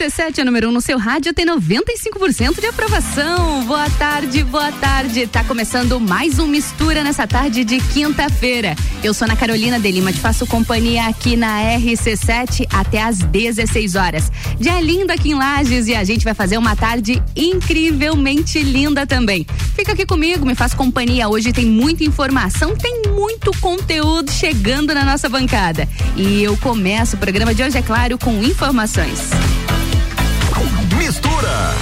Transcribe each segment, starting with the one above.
RC7 é número 1 um no seu rádio, tem 95% de aprovação. Boa tarde, boa tarde. Tá começando mais um Mistura nessa tarde de quinta-feira. Eu sou Ana Carolina de Lima, te faço companhia aqui na RC7 até às 16 horas. Dia lindo aqui em Lages e a gente vai fazer uma tarde incrivelmente linda também. Fica aqui comigo, me faz companhia. Hoje tem muita informação, tem muito conteúdo chegando na nossa bancada. E eu começo o programa de hoje, é claro, com informações. Mistura.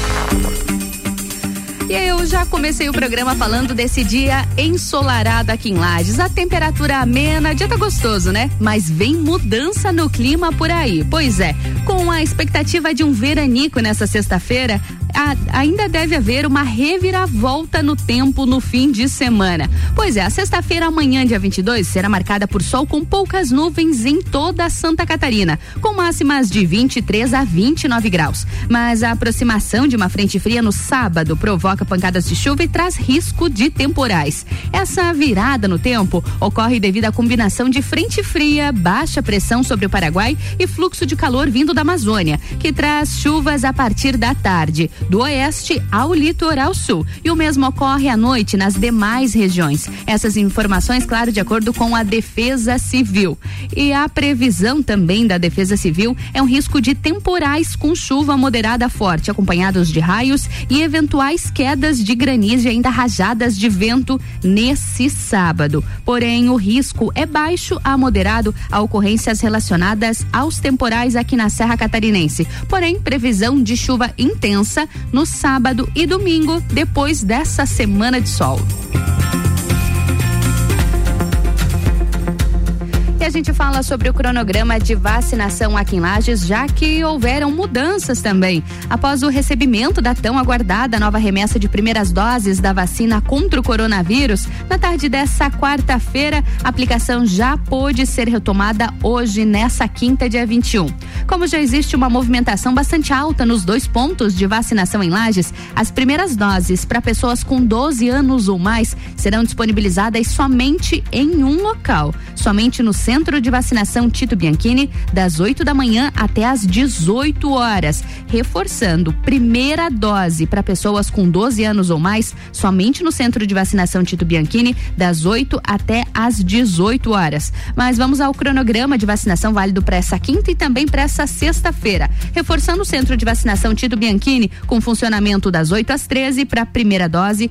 E eu já comecei o programa falando desse dia ensolarado aqui em Lages. A temperatura amena, dia tá gostoso, né? Mas vem mudança no clima por aí. Pois é, com a expectativa de um veranico nessa sexta-feira, a, ainda deve haver uma reviravolta no tempo no fim de semana. Pois é, a sexta-feira, amanhã, dia 22, será marcada por sol com poucas nuvens em toda Santa Catarina, com máximas de 23 a 29 graus. Mas a aproximação de uma frente fria no sábado provoca pancadas de chuva e traz risco de temporais. Essa virada no tempo ocorre devido à combinação de frente fria, baixa pressão sobre o Paraguai e fluxo de calor vindo da Amazônia, que traz chuvas a partir da tarde do oeste ao litoral sul. E o mesmo ocorre à noite nas demais regiões. Essas informações, claro, de acordo com a Defesa Civil. E a previsão também da Defesa Civil é um risco de temporais com chuva moderada forte, acompanhados de raios e eventuais quedas de granizo e ainda rajadas de vento nesse sábado. Porém, o risco é baixo a moderado a ocorrências relacionadas aos temporais aqui na Serra Catarinense. Porém, previsão de chuva intensa no sábado e domingo, depois dessa semana de sol. A gente fala sobre o cronograma de vacinação aqui em Lages, já que houveram mudanças também. Após o recebimento da tão aguardada nova remessa de primeiras doses da vacina contra o coronavírus, na tarde dessa quarta-feira, a aplicação já pôde ser retomada hoje, nessa quinta, dia 21. Como já existe uma movimentação bastante alta nos dois pontos de vacinação em Lages, as primeiras doses para pessoas com 12 anos ou mais serão disponibilizadas somente em um local, somente no centro Centro de Vacinação Tito Bianchini, das 8 da manhã até às 18 horas. Reforçando, primeira dose para pessoas com 12 anos ou mais, somente no Centro de Vacinação Tito Bianchini, das 8 até às 18 horas. Mas vamos ao cronograma de vacinação válido para essa quinta e também para essa sexta-feira. Reforçando o Centro de Vacinação Tito Bianchini, com funcionamento das 8 às 13 para a primeira dose,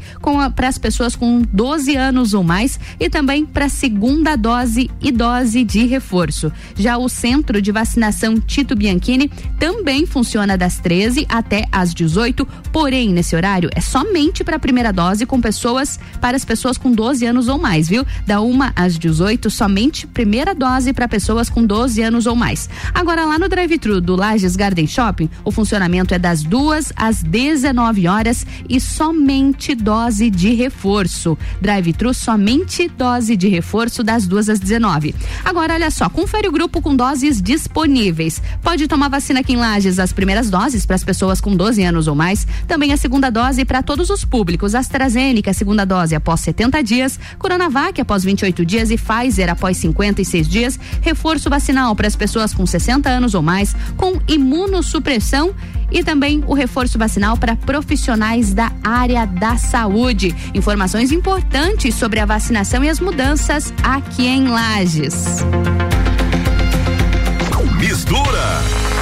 para as pessoas com 12 anos ou mais, e também para a segunda dose e dose de reforço. Já o centro de vacinação Tito Bianchini também funciona das 13 até às 18, porém nesse horário é somente para a primeira dose com pessoas para as pessoas com 12 anos ou mais, viu? Da uma às 18, somente primeira dose para pessoas com 12 anos ou mais. Agora lá no drive-thru do Lages Garden Shopping, o funcionamento é das duas às 19 horas e somente dose de reforço. Drive-thru somente dose de reforço das duas às 19. Agora, olha só, confere o grupo com doses disponíveis. Pode tomar vacina aqui em Lages, as primeiras doses para as pessoas com 12 anos ou mais, também a segunda dose para todos os públicos, AstraZeneca, segunda dose após 70 dias, Coronavac após 28 dias e Pfizer após 56 dias, reforço vacinal para as pessoas com 60 anos ou mais, com imunossupressão e também o reforço vacinal para profissionais da área da saúde. Informações importantes sobre a vacinação e as mudanças aqui em Lages. Mistura.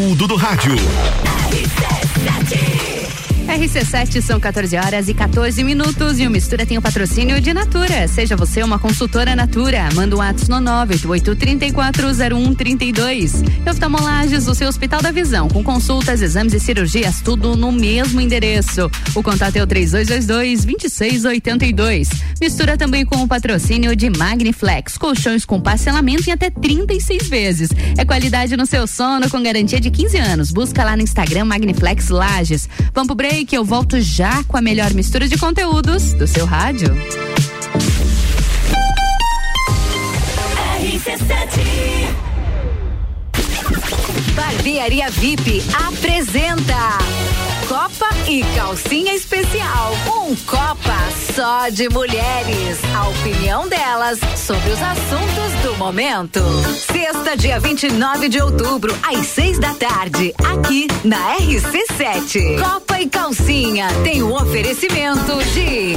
Conteúdo do rádio. RC7 são 14 horas e 14 minutos e o Mistura tem o patrocínio de Natura. Seja você uma consultora Natura. Manda um ato no 988-340132. Oftalmolages, o seu Hospital da Visão, com consultas, exames e cirurgias, tudo no mesmo endereço. O contato é o 3222-2682. Mistura também com o patrocínio de Magniflex, colchões com parcelamento em até 36 vezes. É qualidade no seu sono com garantia de 15 anos. Busca lá no Instagram Magniflex Lages. Vamos pro break eu volto já com a melhor mistura de conteúdos do seu rádio. Barbearia VIP apresenta Copa e Calcinha Especial. Um Copa só de mulheres. A opinião delas sobre os assuntos do momento. Sexta, dia 29 de outubro, às seis da tarde, aqui na RC7. Copa e Calcinha tem o um oferecimento de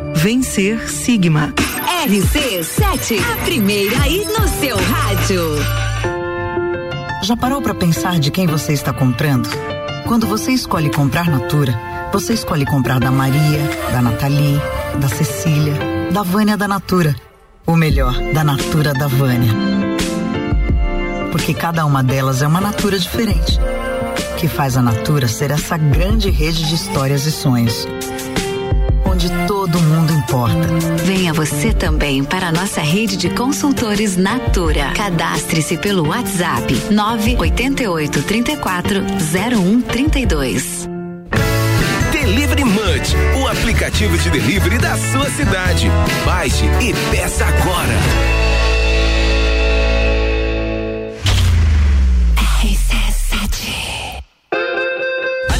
Vencer Sigma. RC7, a primeira aí no seu rádio. Já parou para pensar de quem você está comprando? Quando você escolhe comprar Natura, você escolhe comprar da Maria, da Nathalie, da Cecília, da Vânia da Natura. Ou melhor, da Natura da Vânia. Porque cada uma delas é uma Natura diferente. Que faz a Natura ser essa grande rede de histórias e sonhos onde todo mundo importa. Venha você também para a nossa rede de consultores Natura. Cadastre-se pelo WhatsApp 988 34 0132. Delivery Munch, o aplicativo de delivery da sua cidade. Baixe e peça agora.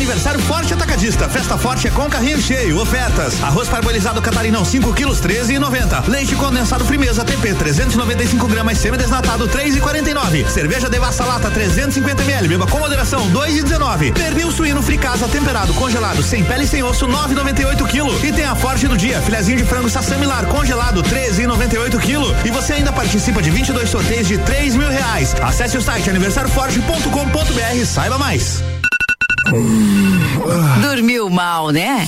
Aniversário Forte Atacadista. Festa Forte é com carrinho cheio. Ofertas. Arroz parbolizado catarinão 5 quilos 13,90. Leite condensado Frimeza TP 395 gramas semi-desnatado 3,49. Cerveja Devassa Lata 350 ml. Beba com moderação 2,19. Pernil suíno fricasa temperado congelado sem pele e sem osso 9,98 kg. E tem a Forte do dia. Filezinho de frango sassamilar congelado 13,98 kg. E você ainda participa de 22 sorteios de 3 mil reais. Acesse o site aniversarioforte.com.br. Saiba mais. Dormiu mal, né?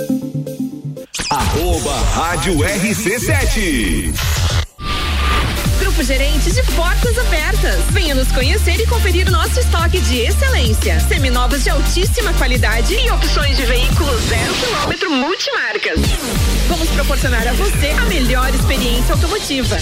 Arroba Rádio RC7. Grupo Gerente de Portas Abertas. Venha nos conhecer e conferir nosso estoque de excelência. Seminovos de altíssima qualidade e opções de veículos zero quilômetro multimarcas. Vamos proporcionar a você a melhor experiência automotiva.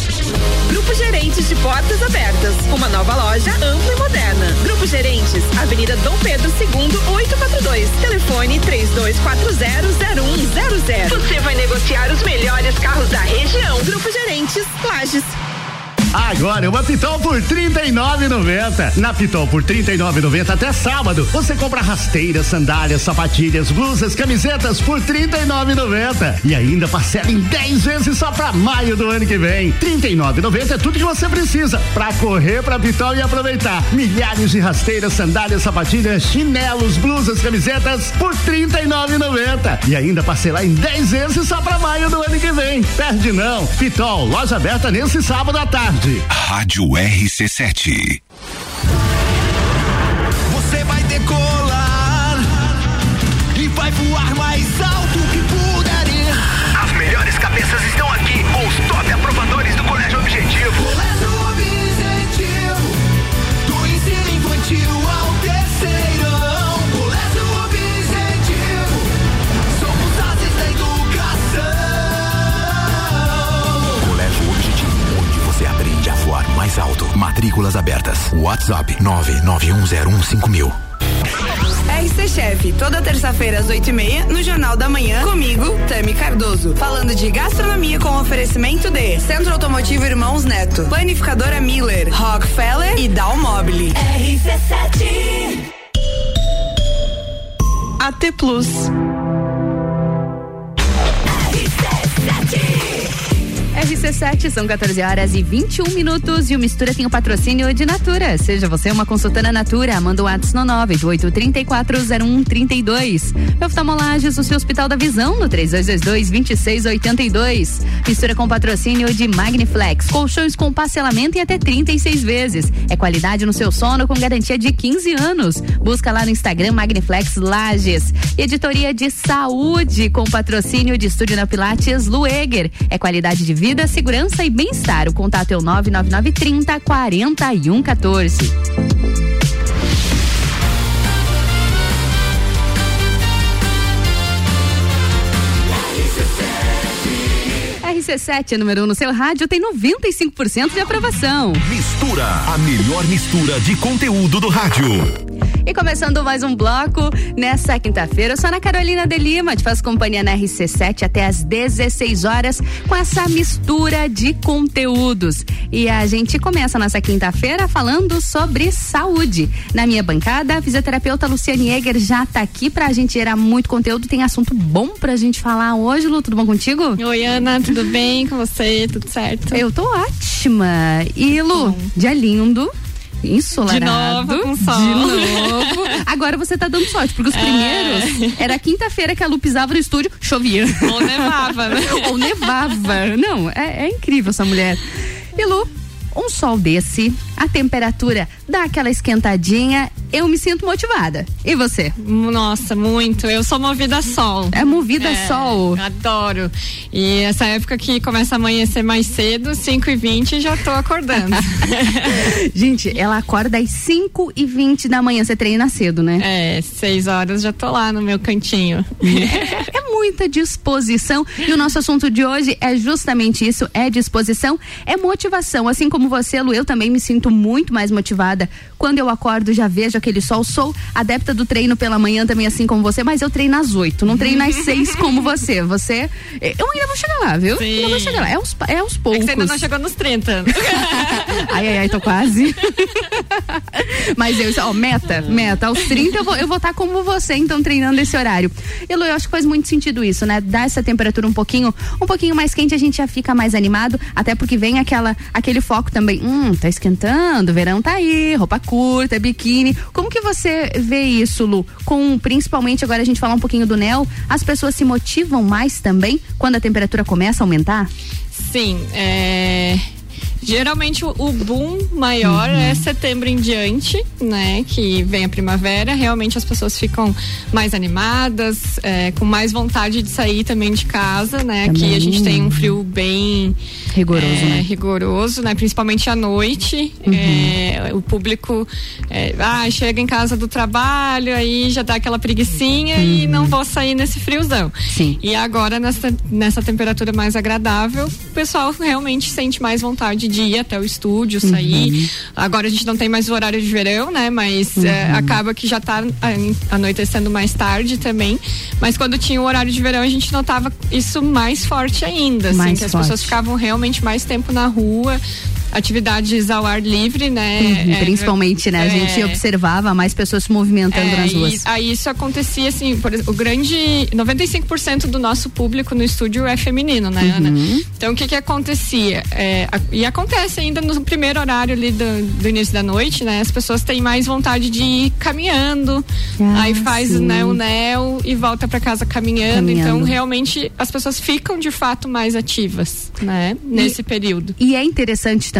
Grupo Gerentes de Portas Abertas. Uma nova loja ampla e moderna. Grupo Gerentes, Avenida Dom Pedro II, 8 3042. Telefone 32400100. Você vai negociar os melhores carros da região. Grupo Gerentes Lages. Agora uma Pitol por R$ 39,90. Na Pitol por R$ 39,90 até sábado. Você compra rasteiras, sandálias, sapatilhas, blusas, camisetas por R$ 39,90. E ainda parcela em 10 vezes só pra maio do ano que vem. R$ 39,90 é tudo que você precisa pra correr pra Pitol e aproveitar. Milhares de rasteiras, sandálias, sapatilhas, chinelos, blusas, camisetas por R$ 39,90. E ainda parcelar em 10 vezes só pra maio do ano que vem. Perde não. Pitol, loja aberta nesse sábado à tarde. Rádio RC7. Matrículas abertas. WhatsApp 991015000. RC Chef, toda terça-feira às oito e meia, no Jornal da Manhã, comigo, Tami Cardoso. Falando de gastronomia com oferecimento de Centro Automotivo Irmãos Neto, Planificadora Miller, Rockefeller e Dalmobile. RC7 AT Plus. RC7, são 14 horas e 21 minutos e o Mistura tem o patrocínio de Natura. Seja você uma consultora Natura, manda o um WhatsApp no 988340132. Oftalmolages, o seu Hospital da Visão, no 3222-2682. Mistura com patrocínio de Magniflex, colchões com parcelamento em até 36 vezes. É qualidade no seu sono com garantia de 15 anos. Busca lá no Instagram Magniflex Lages. Editoria de Saúde, com patrocínio de Estúdio na Pilates Lueger. É qualidade de vida, segurança e bem-estar. O contato é o 99930 4114. RC7 é número 1 um no seu rádio, tem 95% de aprovação. Mistura, a melhor mistura de conteúdo do rádio. E começando mais um bloco nessa quinta-feira, eu sou Ana Carolina de Lima, te faço companhia na RC7 até às 16 horas com essa mistura de conteúdos. E a gente começa nessa quinta-feira falando sobre saúde. Na minha bancada, a fisioterapeuta Luciane Eger já tá aqui pra gente gerar muito conteúdo. Tem assunto bom pra gente falar hoje, Lu, tudo bom contigo? Oi, Ana, tudo bem com você? Tudo certo? Eu tô ótima. E Lu, dia lindo ensolarado. De novo com sol. De novo. Agora você tá dando sorte, porque os É. primeiros era quinta-feira que a Lu pisava no estúdio, chovia. Ou nevava, né? Ou nevava. Não, é, é incrível essa mulher. E Lu, um sol desse, a temperatura dá aquela esquentadinha, eu me sinto motivada. E você? Nossa, muito. Eu sou movida a sol. É movida a sol. Adoro. E essa época que começa a amanhecer mais cedo, 5 e 20 já tô acordando. Gente, ela acorda às 5 e 20 da manhã. Você treina cedo, né? É, 6 horas já tô lá no meu cantinho. É muita disposição. E o nosso assunto de hoje é justamente isso: é disposição, é motivação. Assim como você, Lu, eu também me sinto muito mais motivada. Quando eu acordo, já vejo aquele sol. Sou adepta do treino pela manhã também, assim como você, mas eu treino às oito, não treino às seis como você. Você. Eu ainda vou chegar lá, viu? Sim. Ainda vou chegar lá. É aos, é aos É poucos. que você ainda não chegou nos 30. Ai, ai, ai, tô quase. Mas eu, ó, meta, meta. Aos 30 eu vou estar eu vou tá como você, então, treinando esse horário. E Lu, eu acho que faz muito sentido isso, né? Dar essa temperatura um pouquinho, um pouquinho mais quente, a gente já fica mais animado, até porque vem aquela, aquele foco também. Hum, tá esquentando, verão tá aí, roupa curta, biquíni. Como que você vê isso, Lu? Com, principalmente, agora a gente falar um pouquinho do NEL, as pessoas se motivam mais também quando a temperatura começa a aumentar? Sim, é. Geralmente o, o boom maior é setembro em diante, né? Que vem a primavera. Realmente as pessoas ficam mais animadas, é, com mais vontade de sair também de casa, né? Aqui a gente tem um frio bem Rigoroso, é, né? Rigoroso, né? Principalmente à noite. Uhum. É, o público é, ah, chega em casa do trabalho, aí já dá aquela preguiçinha e Uhum. não vou sair nesse friozão. Sim. E agora, nessa, nessa temperatura mais agradável, o pessoal realmente sente mais vontade de ir até o estúdio, sair. Uhum. Agora a gente não tem mais o horário de verão, né? Mas é, Uhum. acaba que já tá a- anoitecendo mais tarde também. Mas quando tinha o horário de verão, a gente notava isso mais forte ainda, assim, Mais que as forte. pessoas ficavam realmente mais tempo na rua, atividades ao ar livre, né? Uhum, É, Principalmente, né? A é, gente observava mais pessoas se movimentando é, nas e ruas. aí isso acontecia assim, por exemplo, o grande 95% do nosso público no estúdio é feminino, né, Ana? Uhum. Então o que que acontecia? É, a- e acontece ainda no primeiro horário ali do, do início da noite, né? As pessoas têm mais vontade de ir caminhando, Ah, aí faz sim. né, o nel e volta para casa caminhando. Caminhando. Então realmente as pessoas ficam de fato mais ativas, né? Nesse período. E é interessante também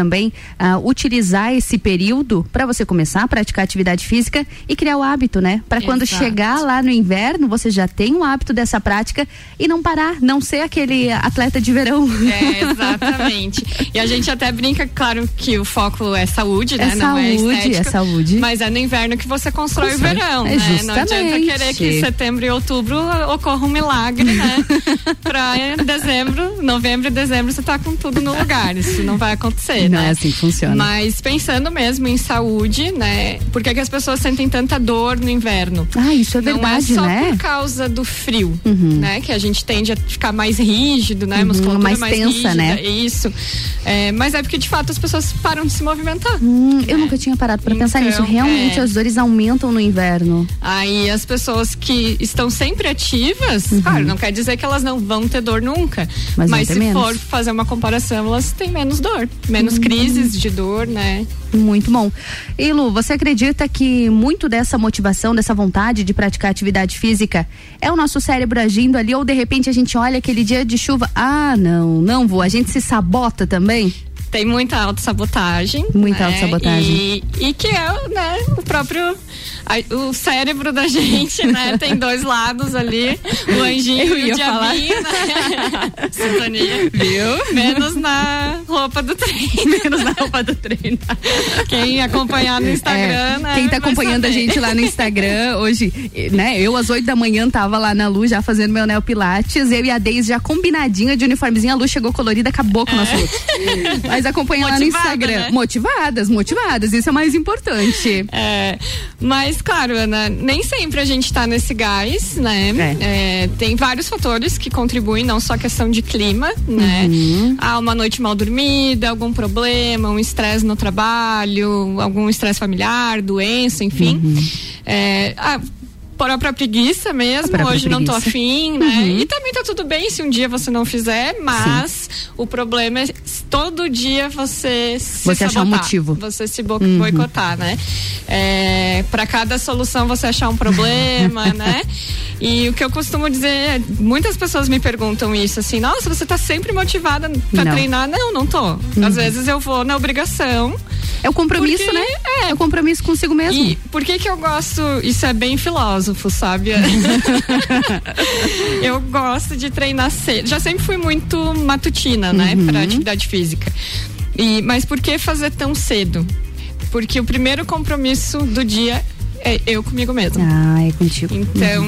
ah, utilizar esse período para você começar a praticar atividade física e criar o hábito, né? Para quando Exato. chegar lá no inverno, você já tem o hábito dessa prática e não parar, não ser aquele atleta de verão. É, exatamente. E a gente até brinca, claro, que o foco é saúde, né? É não é saúde, estética, é saúde. Mas é no inverno que você constrói o verão, É, né? Não adianta justamente. querer que em setembro e outubro ocorra um milagre, né? pra em dezembro, novembro e dezembro você tá com tudo no lugar. Isso não vai acontecer, Não né? é assim que funciona. Mas pensando mesmo em saúde, né? Por que, que as pessoas sentem tanta dor no inverno? Ah, isso é verdade, não é só né? por causa do frio, Uhum. né? Que a gente tende a ficar mais rígido, né? Uhum, Musculatura mais mais, tensa, rígida, né? Isso. É, mas é porque de fato as pessoas param de se movimentar. Hum, eu nunca tinha parado para pensar nisso. Então, Realmente é. as dores aumentam no inverno. Aí as pessoas que estão sempre ativas, claro, não quer dizer que elas não vão ter dor nunca. Uhum. Mas ter se menos. for fazer uma comparação, elas têm menos dor, menos Uhum. Crises de dor, né? Muito bom. E Lu, você acredita que muito dessa motivação, dessa vontade de praticar atividade física é o nosso cérebro agindo ali ou de repente a gente olha aquele dia de chuva, ah, não, não vou, a gente se sabota também? Tem muita autossabotagem. Muita né? autossabotagem. E, e que é né, o próprio. a- o cérebro da gente, né? Tem dois lados ali. O anjinho e o diabinho, né? Sintonia. Viu? Menos na roupa do treino. Menos na roupa do treino. Quem acompanhar no Instagram, É, né? Quem tá acompanhando a saber. gente lá no Instagram hoje, né? Eu às 8 da manhã tava lá na Lu já fazendo meu neo pilates, eu e a Deise já combinadinha de uniformezinho, a Lu chegou colorida, acabou com o nosso look. Mas acompanha lá no Instagram. né? Motivadas, motivadas, isso é mais importante. É, mas, claro, Ana, nem sempre a gente tá nesse gás, né? É, tem vários fatores que contribuem, não só a questão de clima, né? Uhum. Ah, uma noite mal dormida, algum problema, um estresse no trabalho, algum estresse familiar, doença, enfim. Uhum. É, a própria preguiça mesmo, própria hoje não tô preguiça. afim, né? Uhum. E também tá tudo bem se um dia você não fizer, mas o problema é todo dia você se Você achar um sabotar, motivo. Você se Uhum. boicotar, né? É, para cada solução você achar um problema, né? E o que eu costumo dizer, é, muitas pessoas me perguntam isso, assim, nossa, você tá sempre motivada pra Não. treinar? Não, não tô. Às vezes eu vou na obrigação. É o compromisso, Porque- né? É o compromisso consigo mesmo. E por que que eu gosto, isso é bem filósofo, sabe? eu gosto de treinar cedo. Já sempre fui muito matutina, né, Uhum. para atividade física. E mas por que fazer tão cedo? Porque o primeiro compromisso do dia é eu comigo mesma. Ah, é contigo. Então,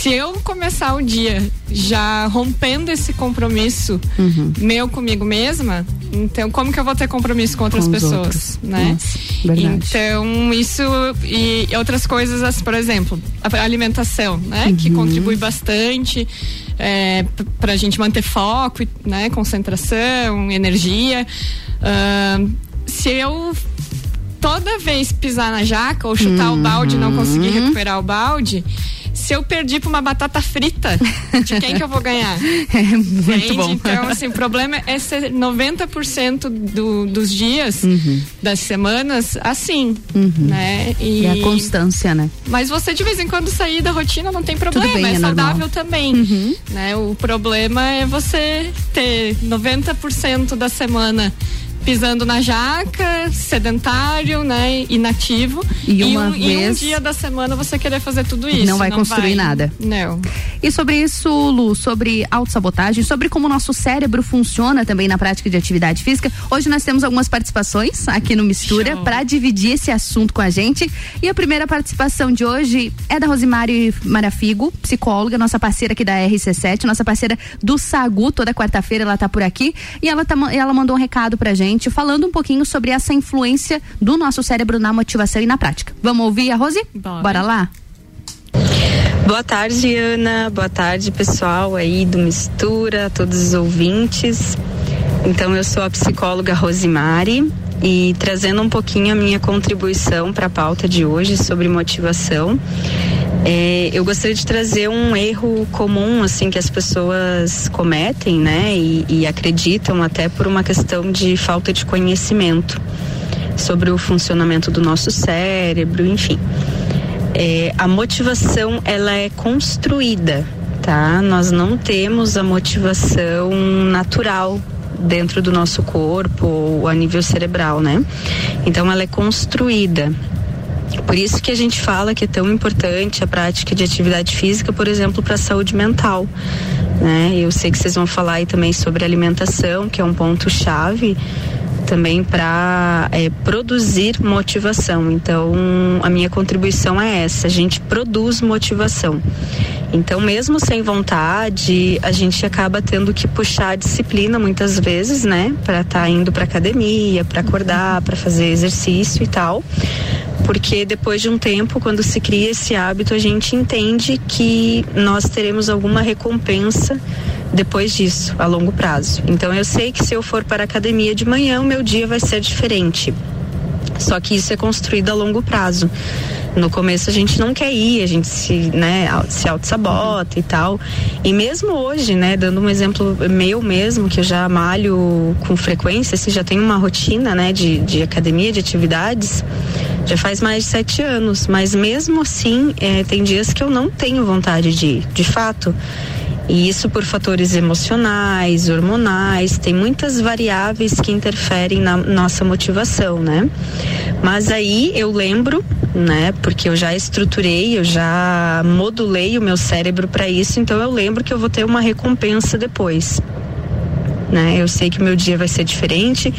se eu começar o dia já rompendo esse compromisso Uhum. meu comigo mesma, então como que eu vou ter compromisso com outras Com pessoas, outros. né? Nossa. Então, isso e outras coisas, as- por exemplo, a alimentação, né? Que Uhum. contribui bastante é, p- pra gente manter foco, né? Concentração, energia. Ahn, se eu toda vez pisar na jaca ou chutar o balde e não conseguir Uhum. recuperar o balde, se eu perdi pra uma batata frita, de quem que eu vou ganhar? É muito Entende? bom. Então, assim, o problema é ser 90% do, dos dias, das semanas, assim, né? E a constância, né? Mas você de vez em quando sair da rotina não tem problema, bem, é, é saudável normal. também. Né? O problema é você ter 90% da semana pisando na jaca, sedentário, né, inativo. E uma um, vez- um dia da semana você querer fazer tudo isso. Não vai construir nada. Não. E sobre isso, Lu, sobre autossabotagem, sobre como o nosso cérebro funciona também na prática de atividade física, hoje nós temos algumas participações aqui no Mistura para dividir esse assunto com a gente. E a primeira participação de hoje é da Rosimari Marafigo, psicóloga, nossa parceira aqui da RC7, nossa parceira do Sagu, toda quarta-feira ela tá por aqui. E ela, tá, ela mandou um recado pra gente, falando um pouquinho sobre essa influência do nosso cérebro na motivação e na prática. Vamos ouvir a Rose? Bora lá? Boa tarde, Ana. Boa tarde, pessoal aí do Mistura, todos os ouvintes. Então, eu sou a psicóloga Rosimari e trazendo um pouquinho a minha contribuição para a pauta de hoje sobre motivação. É, eu gostaria de trazer um erro comum assim que as pessoas cometem, né, e, e acreditam até por uma questão de falta de conhecimento sobre o funcionamento do nosso cérebro, enfim. É, a motivação ela é construída, tá? Nós não temos a motivação natural dentro do nosso corpo ou a nível cerebral, né? Então ela é construída. Por isso que a gente fala que é tão importante a prática de atividade física, por exemplo, para a saúde mental. Né? Eu sei que vocês vão falar aí também sobre alimentação, que é um ponto chave também para produzir motivação. Então, a minha contribuição é essa: a gente produz motivação. Então, mesmo sem vontade, a gente acaba tendo que puxar a disciplina muitas vezes, né, para estar indo para academia, para acordar, para fazer exercício e tal. Porque depois de um tempo, quando se cria esse hábito, a gente entende que nós teremos alguma recompensa depois disso, a longo prazo. Então eu sei que se eu for para a academia de manhã, o meu dia vai ser diferente. Só que isso é construído a longo prazo. No começo a gente não quer ir, a gente se, né, se auto-sabota e tal. E mesmo hoje, né, dando um exemplo meu mesmo, que eu já malho com frequência, assim, já tenho uma rotina, né, de, de academia, de atividades, já faz mais de sete anos. Mas mesmo assim, eh, tem dias que eu não tenho vontade de ir, de fato. E isso por fatores emocionais, hormonais, tem muitas variáveis que interferem na nossa motivação, né? Mas aí eu lembro, né, porque eu já estruturei, eu já modulei o meu cérebro para isso, então eu lembro que eu vou ter uma recompensa depois. Né? Eu sei que o meu dia vai ser diferente,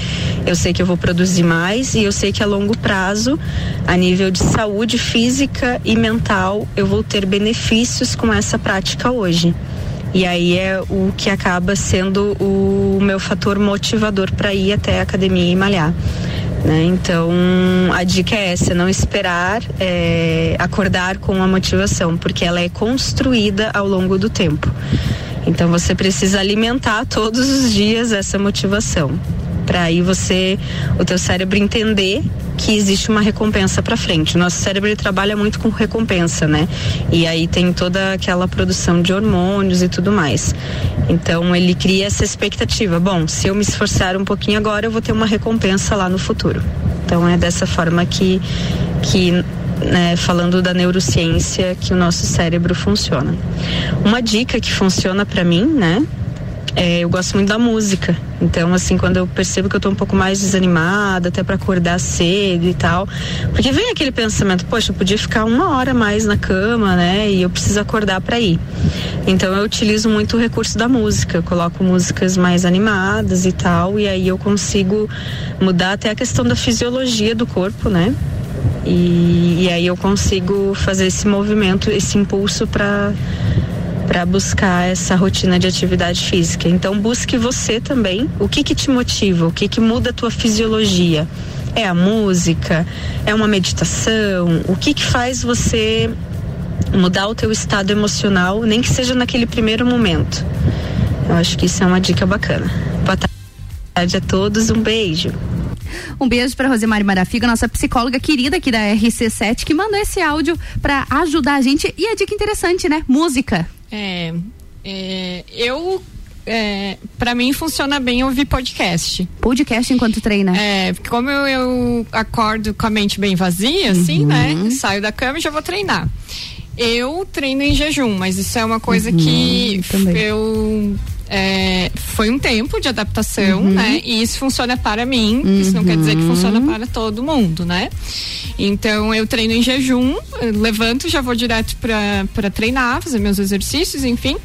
eu sei que eu vou produzir mais e eu sei que a longo prazo, a nível de saúde física e mental, eu vou ter benefícios com essa prática hoje. E aí é o que acaba sendo o meu fator motivador para ir até a academia e malhar. Né? Então a dica é essa, não esperar é, acordar com a motivação, porque ela é construída ao longo do tempo. Então você precisa alimentar todos os dias essa motivação. Para aí você, o teu cérebro entender que existe uma recompensa para frente. O nosso cérebro ele trabalha muito com recompensa, né? E aí tem toda aquela produção de hormônios e tudo mais. Então ele cria essa expectativa. Bom, se eu me esforçar um pouquinho agora, eu vou ter uma recompensa lá no futuro. Então é dessa forma que que né, falando da neurociência que o nosso cérebro funciona. Uma dica que funciona para mim, né? É, eu gosto muito da música. Então, assim, quando eu percebo que eu tô um pouco mais desanimada, até para acordar cedo e tal. Porque vem aquele pensamento, poxa, eu podia ficar uma hora mais na cama, né? E eu preciso acordar para ir. Então, eu utilizo muito o recurso da música. Eu coloco músicas mais animadas e tal. E aí eu consigo mudar até a questão da fisiologia do corpo, né? E, e aí eu consigo fazer esse movimento, esse impulso para para buscar essa rotina de atividade física. Então busque você também, o que que te motiva, o que que muda a tua fisiologia? É a música? É uma meditação? O que que faz você mudar o teu estado emocional, nem que seja naquele primeiro momento? Eu acho que isso é uma dica bacana. Boa tarde a todos, um beijo. Um beijo para Rosemary Marafiga, nossa psicóloga querida aqui da RC7, que mandou esse áudio para ajudar a gente. E a dica interessante, né? Música. É, é, eu é, para mim funciona bem ouvir podcast. Podcast enquanto treina? É, porque como eu, eu acordo com a mente bem vazia, assim, né? Saio da cama e já vou treinar. Eu treino em jejum, mas isso é uma coisa Uhum, que também. eu é, foi um tempo de adaptação, Uhum. né? E isso funciona para mim, isso não quer dizer que Uhum. funciona para todo mundo, né? Então eu treino em jejum, levanto, já vou direto para treinar, fazer meus exercícios, enfim.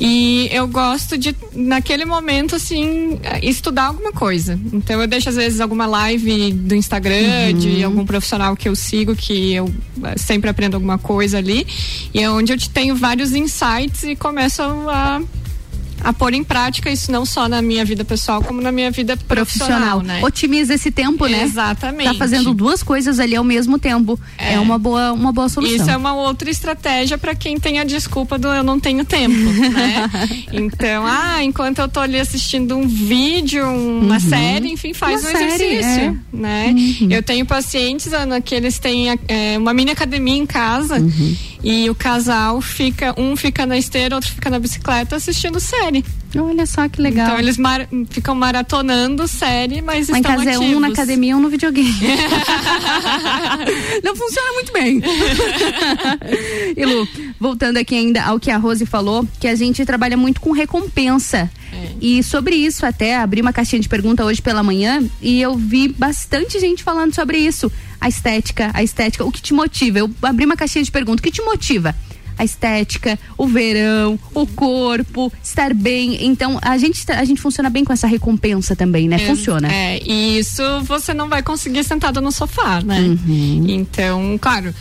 E eu gosto de, naquele momento, assim, estudar alguma coisa. Então eu deixo, às vezes, alguma live do Instagram, Uhum. de algum profissional que eu sigo, que eu eh, sempre aprendo alguma coisa ali. E é onde eu te- tenho vários insights e começo a a pôr em prática isso não só na minha vida pessoal, como na minha vida profissional, profissional. né? Otimiza esse tempo, né? Exatamente. Tá fazendo duas coisas ali ao mesmo tempo. É, uma boa uma boa solução. Isso é uma outra estratégia para quem tem a desculpa do eu não tenho tempo, né? Então, ah, enquanto eu tô ali assistindo um vídeo, uma Uhum. série, enfim, faz Uma um série, exercício, é. né? Eu tenho pacientes, Ana, que eles têm é, uma mini academia em casa Uhum. E o casal fica, um fica na esteira, outro fica na bicicleta assistindo série. Olha só que legal. Então eles mar- ficam maratonando série, mas Lá em estão casa é ativos. um na academia e um no videogame. Não funciona muito bem. e Lu, voltando aqui ainda ao que a Rose falou, que a gente trabalha muito com recompensa. E sobre isso até abri uma caixinha de pergunta hoje pela manhã e eu vi bastante gente falando sobre isso. A estética, a estética, o que te motiva? Eu abri uma caixinha de pergunta, o que te motiva? a estética, o verão, o corpo, estar bem. Então, a gente, a gente funciona bem com essa recompensa também, né? É, Funciona. É, e isso você não vai conseguir sentado no sofá, né? Uhum. Então, claro,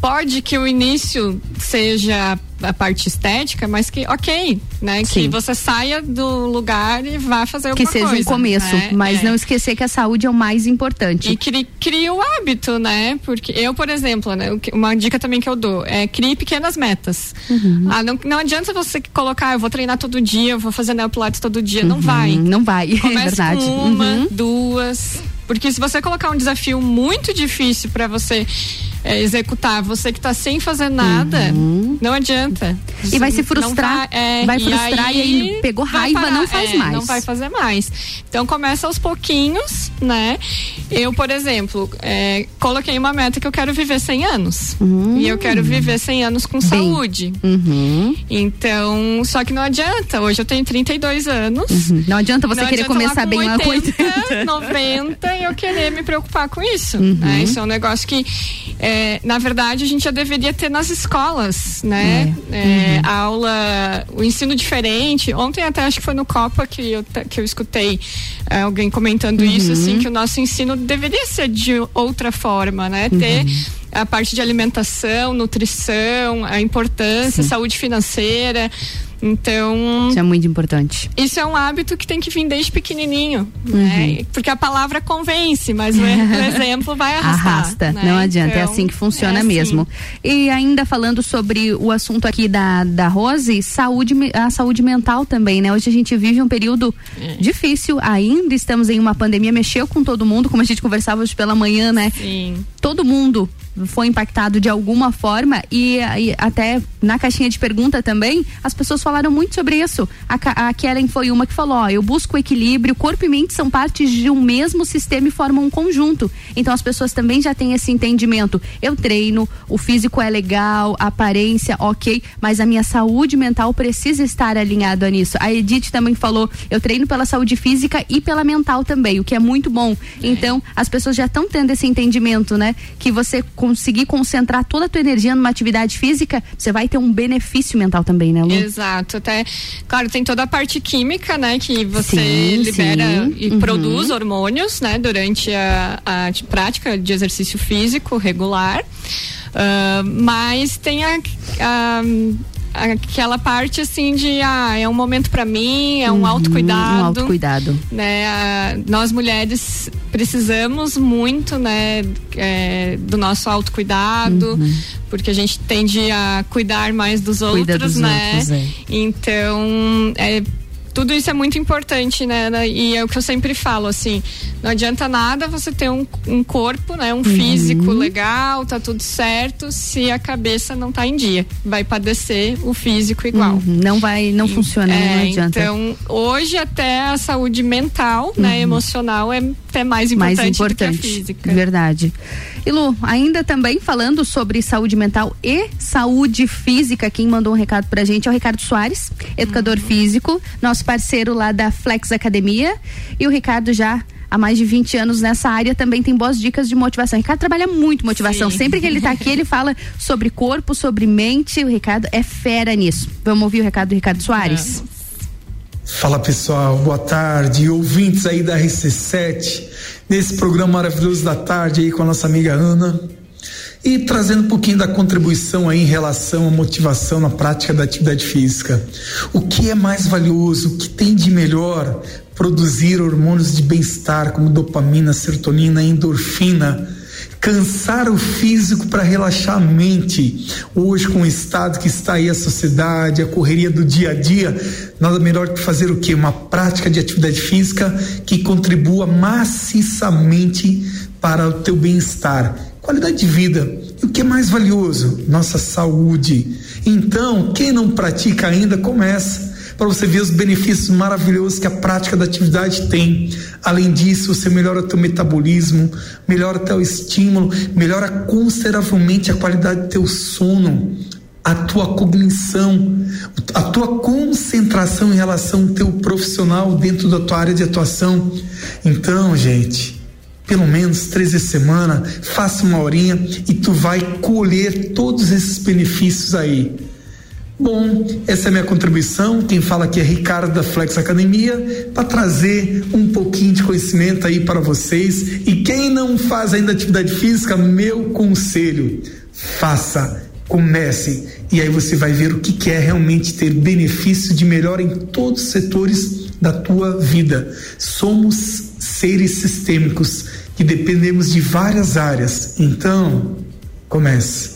pode que o início seja a parte estética, mas que, ok, né? Que Sim. você saia do lugar e vá fazer que alguma seja um começo, né? mas É. não esquecer que a saúde é o mais importante. E crie, crie o hábito, né? Porque eu, por exemplo, né, o que- uma dica também que eu dou é crie pequenas metas. Uhum. Ah, não, não adianta você colocar, eu vou treinar todo dia, eu vou fazer neopilates todo dia. Não vai. Não vai, é Comece verdade. com uma, Uhum. duas. Porque se você colocar um desafio muito difícil para você é, executar, você que tá sem fazer nada, não adianta. Uhum. E vai se Não frustrar, é, vai frustrar e aí pegou vai raiva, não faz é, mais. Não vai fazer mais. Então começa aos pouquinhos, né? Eu, por exemplo, é, coloquei uma meta que eu quero viver 100 anos. E eu quero viver 100 anos com saúde. Uhum. Então, só que não adianta. Hoje eu tenho 32 anos. Uhum. Não adianta você Não querer adianta começar com bem lá com 80. 90 e eu querer me preocupar com isso. Uhum. né? Isso é um negócio que, é, na verdade, a gente já deveria ter nas escolas, né? É, Uhum. A aula, o ensino diferente. Ontem até acho que foi no Copa que eu, que eu escutei é, alguém comentando Uhum. isso, assim, que o nosso ensino deveria ser de outra forma, né? Ter Uhum. a parte de alimentação, nutrição, a importância, saúde financeira. Então, Isso é muito importante. isso é um hábito que tem que vir desde pequenininho, Uhum. né? Porque a palavra convence, mas o, exemplo vai arrastar. Arrasta, né? não adianta, é Então, assim que funciona é assim. mesmo. E ainda falando sobre o assunto aqui da, da Rose, saúde, a saúde mental também, né? Hoje a gente vive um período É. difícil, ainda estamos em uma pandemia, mexeu com todo mundo, como a gente conversava hoje pela manhã, né? Sim. todo mundo foi impactado de alguma forma e, e até na caixinha de pergunta também as pessoas falaram muito sobre isso. A, a Kellen foi uma que falou: ó, eu busco equilíbrio, corpo e mente são partes de um mesmo sistema e formam um conjunto. Então as pessoas também já têm esse entendimento. Eu treino, o físico é legal, a aparência, ok, mas a minha saúde mental precisa estar alinhada nisso. A Edith também falou: eu treino pela saúde física e pela mental também, o que é muito bom. Então as pessoas já estão tendo esse entendimento, né? Que você conseguir concentrar toda a tua energia numa atividade física, você vai ter um benefício mental também, né, Lu? Exato, até, claro, tem toda a parte química, né, que você Sim, libera sim. e Uhum. produz hormônios, né, durante a, a prática de exercício físico regular, Ah, mas tem a, a- aquela parte assim de, ah, é um momento pra mim, é um autocuidado. Um autocuidado. né, a- nós mulheres precisamos muito, né, é, do nosso autocuidado, porque a gente tende a cuidar mais dos Cuida outros, dos né? outros, é. Então, é, tudo isso é muito importante, né? né? E é o que eu sempre falo, assim, não adianta nada você ter um, um corpo, né? Um físico Uhum. legal, tá tudo certo, se a cabeça não tá em dia. Vai padecer o físico igual. Uhum, Não vai, não funciona, É, não adianta. Então, hoje até a saúde mental, né, emocional é até mais importante, mais do que a importante. física. Verdade. E Lu, ainda também falando sobre saúde mental e saúde física, quem mandou um recado pra gente é o Ricardo Soares, educador físico, nosso parceiro lá da Flex Academia. E o Ricardo já há mais de 20 anos nessa área também tem boas dicas de motivação. O Ricardo trabalha muito motivação. Sim. Sempre que ele tá aqui, ele fala sobre corpo, sobre mente. O Ricardo é fera nisso. Vamos ouvir o recado do Ricardo Soares? Fala pessoal, boa tarde, ouvintes aí da RC7, nesse programa maravilhoso da tarde aí com a nossa amiga Ana. E trazendo um pouquinho da contribuição aí em relação à motivação na prática da atividade física. O que é mais valioso, o que tem de melhor produzir hormônios de bem-estar como dopamina, serotonina, endorfina, cansar o físico para relaxar a mente. Hoje, com o estado que está aí a sociedade, a correria do dia a dia, nada melhor que fazer o que? Uma prática de atividade física que contribua maciçamente para o teu bem-estar, qualidade de vida. E o que é mais valioso? Nossa saúde. Então, quem não pratica ainda, começa para você ver os benefícios maravilhosos que a prática da atividade tem. Além disso, você melhora teu metabolismo, melhora teu estímulo, melhora consideravelmente a qualidade do teu sono, a tua cognição, a tua concentração em relação ao teu profissional dentro da tua área de atuação. Então, gente, pelo menos três vezes semana, faça uma horinha e tu vai colher todos esses benefícios aí. Bom, essa é a minha contribuição. Quem fala aqui é Ricardo da Flex Academia para trazer um pouquinho de conhecimento aí para vocês. E quem não faz ainda atividade física, meu conselho, faça, comece e aí você vai ver o que, que é realmente ter benefício de melhor em todos os setores da tua vida. Somos seres sistêmicos que dependemos de várias áreas. Então, comece.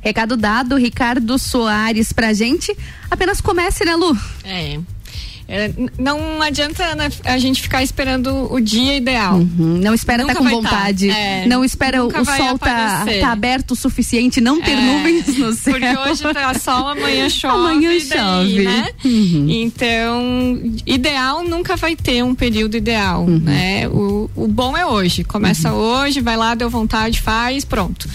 Recado dado, Ricardo Soares pra gente. Apenas comece, né, Lu? É. É, não adianta né, a gente ficar esperando o dia ideal. Uhum, Não espera estar Nunca com tá. vontade. É, não espera o, nunca o vai sol tá, tá aberto o suficiente, não ter É, nuvens no céu. Porque hoje tá sol, amanhã chove. Amanhã daí, chove. Né? Uhum. Então, ideal nunca vai ter um período ideal, Uhum. né? O, o bom é hoje. Começa hoje, vai lá, deu vontade, faz, pronto.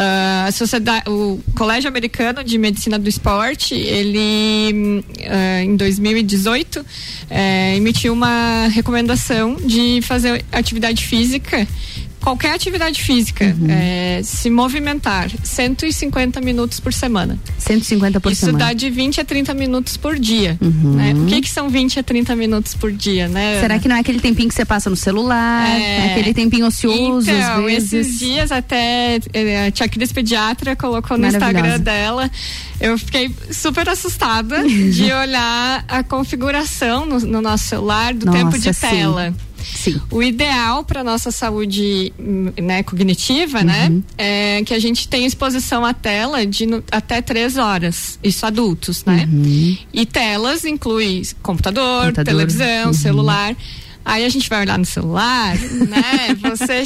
Ah, a sociedade, o Colégio Americano de Medicina do Esporte, ele ah, em 2018 eh, emitiu uma recomendação de fazer atividade física qualquer atividade física, Uhum. eh, se movimentar 150 minutos por semana. 150 por Isso semana. dá de 20 a 30 minutos por dia. Uhum. né? O que, que são 20 a 30 minutos por dia, né? Será que não é aquele tempinho que você passa no celular? É. Aquele tempinho ocioso, Então, às vezes? esses dias até eh, a tia Cris Pediatra colocou no. Instagram dela. Eu fiquei super assustada de olhar a configuração no, no nosso celular do Nossa, tempo de sim. tela. Sim. O ideal para nossa saúde hum, né, cognitiva, né, Uhum. é que a gente tenha exposição à tela de no- até três horas. Isso adultos, né? Uhum. E telas inclui computador, Computador, televisão, uhum. celular. Aí a gente vai olhar no celular, né? Você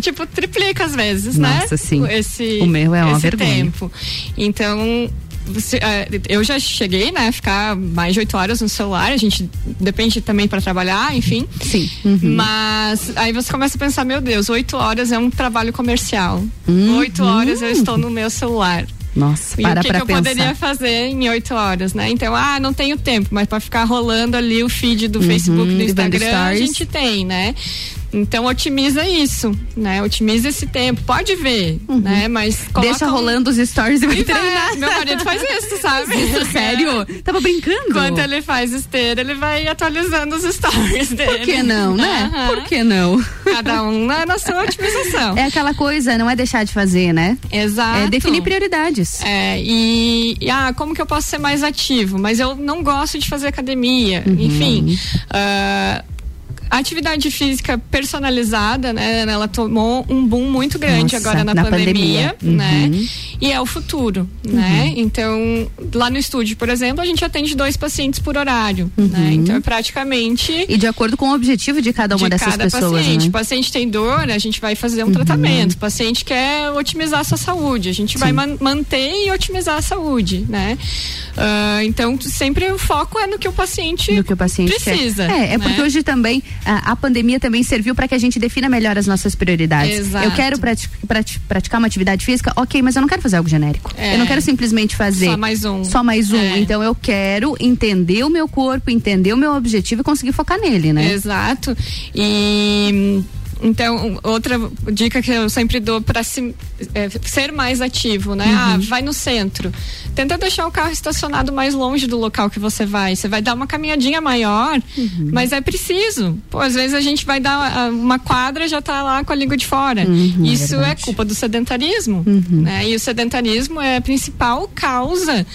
tipo triplica às vezes, né? Nossa, sim. Esse O meu é uma vergonha. tempo. Então você, eh, eu já cheguei, né, ficar mais de oito horas no celular. A gente depende também para trabalhar, enfim. Sim. Uhum. Mas aí você começa a pensar, meu Deus, oito horas é um trabalho comercial. Uhum. Oito horas eu estou no meu celular. Nossa, E para o que, pra que eu pensar. poderia fazer em oito horas, né? Então, ah, não tenho tempo, mas para ficar rolando ali o feed do Facebook, do Instagram, a gente tem, né? Então otimiza isso, né? Otimiza esse tempo. Pode ver, né? Mas Uhum. Deixa um- rolando os stories e vai E treinar. Meu marido faz isso, sabe? Isso, sério? Tava brincando? Enquanto ele faz esteira, ele vai atualizando os stories dele. Por que não, né? Aham. Por que não? Cada um na, na sua otimização. É aquela coisa, não é deixar de fazer, né? Exato. É definir prioridades. É, e, e, ah, como que eu posso ser mais ativo? Mas eu não gosto de fazer academia. Uhum. Enfim. ah, a atividade física personalizada, né? Ela tomou um boom muito grande Nossa, agora na, na pandemia, pandemia. né? Uhum. e é o futuro, né? Então, lá no estúdio, por exemplo, a gente atende dois pacientes por horário, né? Então, é praticamente E de acordo com o objetivo de cada uma de dessas cada pessoas, paciente. né? O paciente tem dor, a gente vai fazer um tratamento. O paciente quer otimizar a sua saúde, a gente vai man- manter e otimizar a saúde, né? Ah, então, sempre o foco é no que o paciente, do que o paciente precisa. quer. É, é né? porque hoje também a, a pandemia também serviu para que a gente defina melhor as nossas prioridades. Exato. Eu quero prati- prati- praticar uma atividade física, ok, mas eu não quero fazer algo genérico. É. Eu não quero simplesmente fazer Só mais um. Só mais um. É. Então eu quero entender o meu corpo, entender o meu objetivo e conseguir focar nele, né? Exato. E então, outra dica que eu sempre dou para ser mais ativo, né? Uhum. Ah, vai no centro. Tenta deixar o carro estacionado mais longe do local que você vai. Você vai dar uma caminhadinha maior, Uhum. mas é preciso. Pô, às vezes a gente vai dar ah, uma quadra já tá lá com a língua de fora. Uhum, é Isso é, verdade. culpa do sedentarismo, né? E o sedentarismo é a principal causa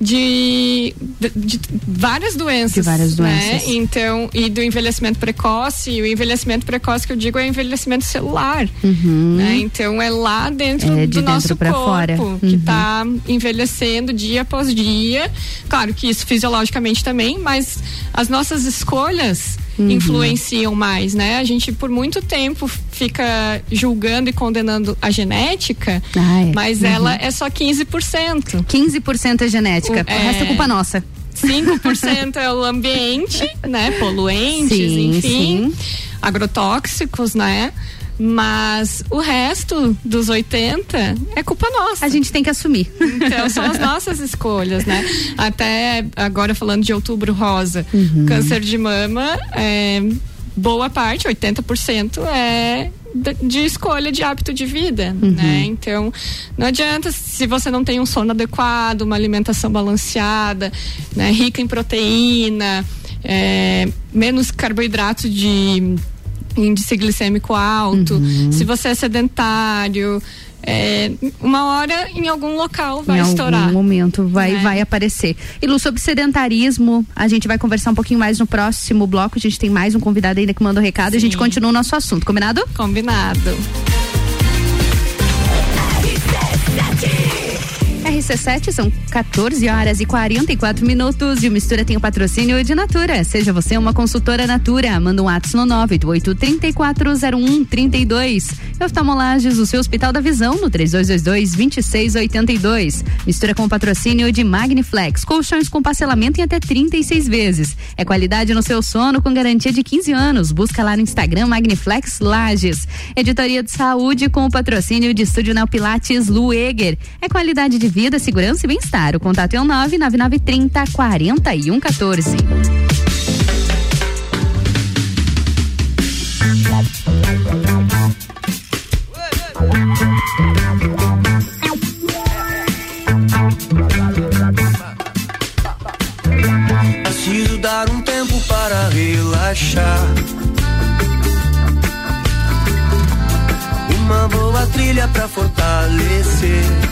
de, de, de várias doenças. De várias né? doenças. Então, e do envelhecimento precoce, e o envelhecimento precoce que eu digo é o envelhecimento celular. Né? Então é lá dentro Uhum. É, de do dentro nosso corpo fora. que Uhum. está envelhecendo dia após dia. Claro que isso fisiologicamente também, mas as nossas escolhas Uhum. influenciam mais, né? A gente por muito tempo fica julgando e condenando a genética, Ah, é. mas Uhum. ela é só 15%. 15% é genética. O, é- resto é culpa nossa. 5% é o ambiente, né? Poluentes, Sim, enfim. Agrotóxicos, né? Mas o resto dos 80 é culpa nossa. A gente tem que assumir. Então são as nossas escolhas, né? Até agora falando de outubro rosa, Uhum. câncer de mama, é, boa parte, 80% é de, de escolha de hábito de vida, Uhum. né? Então, não adianta se você não tem um sono adequado, uma alimentação balanceada, né? Rica em proteína, é, menos carboidrato de índice glicêmico alto, Uhum. se você é sedentário, é, uma hora em algum local vai em estourar. algum momento vai, né? vai aparecer. E Lu, sobre sedentarismo, a gente vai conversar um pouquinho mais no próximo bloco. A gente tem mais um convidado ainda que mandou recado e a gente continua o nosso assunto, combinado? Combinado. RC7 são 14 horas e 44 minutos e o Mistura tem o patrocínio de Natura. Seja você uma consultora Natura, manda um WhatsApp no 988-340132. E Oftalmolages, o seu Hospital da Visão, no 3222-2682. Mistura com o patrocínio de Magniflex, colchões com parcelamento em até 36 vezes. É qualidade no seu sono com garantia de 15 anos. Busca lá no Instagram Magniflex Lages. Editoria de Saúde com o patrocínio de Estúdio Neo Pilates Lueger. É qualidade de vida, segurança e bem-estar. O contato é o 99930 4114. Preciso dar um tempo para relaxar. Uma boa trilha para fortalecer.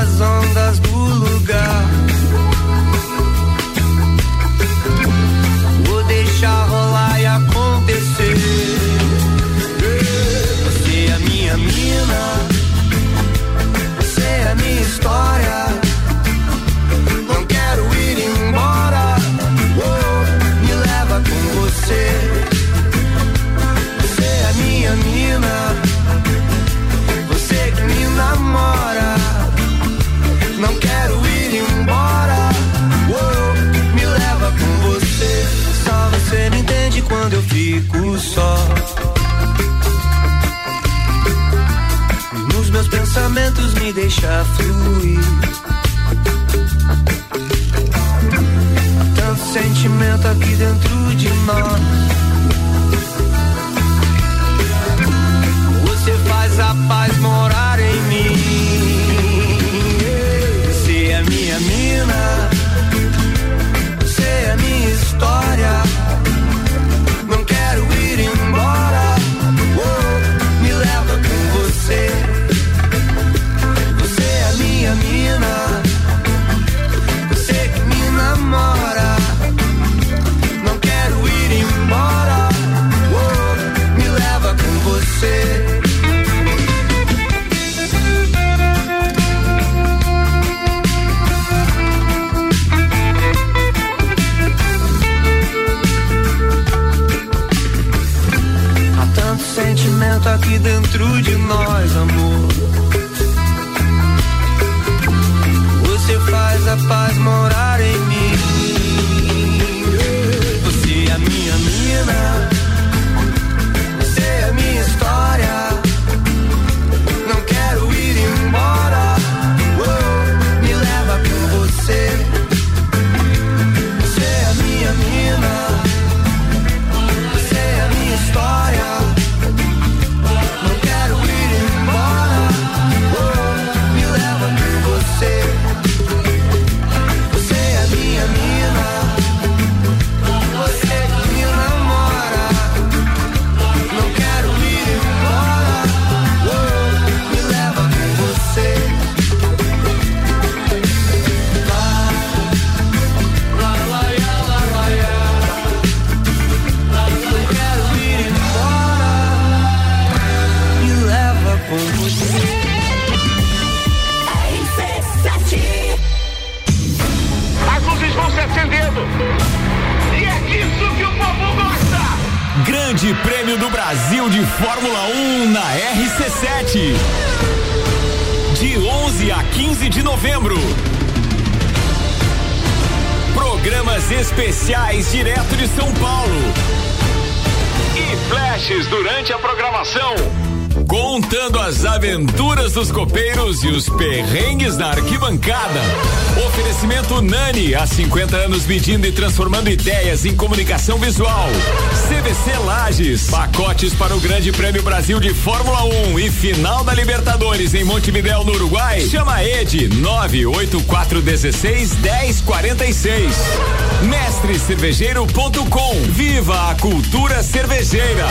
As ondas do lugar, me deixa fluir. Tanto sentimento aqui dentro de nós. Você faz a paz morar em mim. Você é minha mina. Você é minha história. Dentro de nós, amor. Você faz a paz morar do Brasil de Fórmula 1 na RC7. De 11 a 15 de novembro. Programas especiais direto de São Paulo. E flashes durante a programação. Contando as aventuras dos copeiros e os perrengues na arquibancada. Oferecimento Nani, há 50 anos medindo e transformando ideias em comunicação visual. CVC Lages, pacotes para o Grande Prêmio Brasil de Fórmula 1 e final da Libertadores em Montevidéu, no Uruguai. Chama Ed 98416 1046 mestrecervejeiro.com. Viva a cultura cervejeira.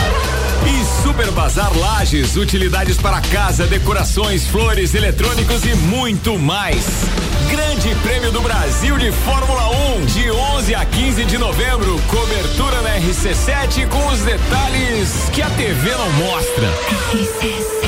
E Super Bazar Lages, utilidades para casa, decorações, flores, eletrônicos e muito mais. Grande Prêmio do Brasil de Fórmula 1, de 11 a 15 de novembro. Cobertura na RC7 com os detalhes que a TV não mostra. RC7.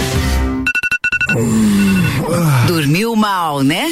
Dormiu mal, né?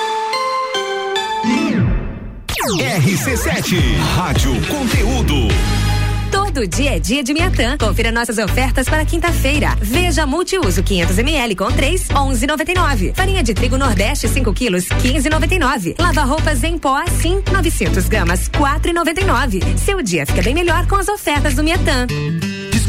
RC7, Rádio Conteúdo. Todo dia é dia de Miatã. Confira nossas ofertas para quinta-feira. Veja multiuso 500 ml com 3, 11,99. Farinha de trigo Nordeste 5 quilos, 15,99. Lava roupas em pó Sim 900 gramas, 4,99. Seu dia fica bem melhor com as ofertas do Miatã.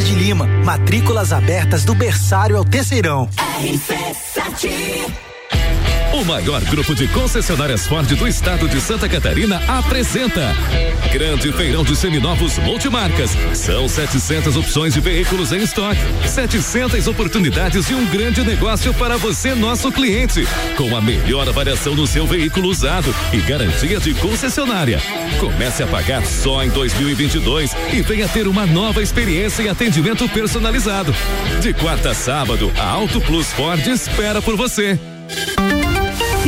de Lima. Matrículas abertas do berçário ao terceirão. O maior grupo de concessionárias Ford do estado de Santa Catarina apresenta Grande Feirão de Seminovos Multimarcas. São 700 opções de veículos em estoque, 700 oportunidades e um grande negócio para você, nosso cliente, com a melhor avaliação do seu veículo usado e garantia de concessionária. Comece a pagar só em 2022 e venha ter uma nova experiência em atendimento personalizado. De quarta a sábado, a Auto Plus Ford espera por você.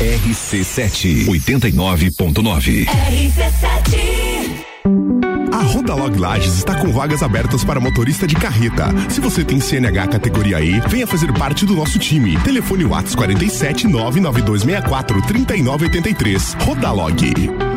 RC7 89.9. A Rodalog Lages está com vagas abertas para motorista de carreta. Se você tem CNH categoria E, venha fazer parte do nosso time. Telefone Whats 47 99264 3983. Rodalog.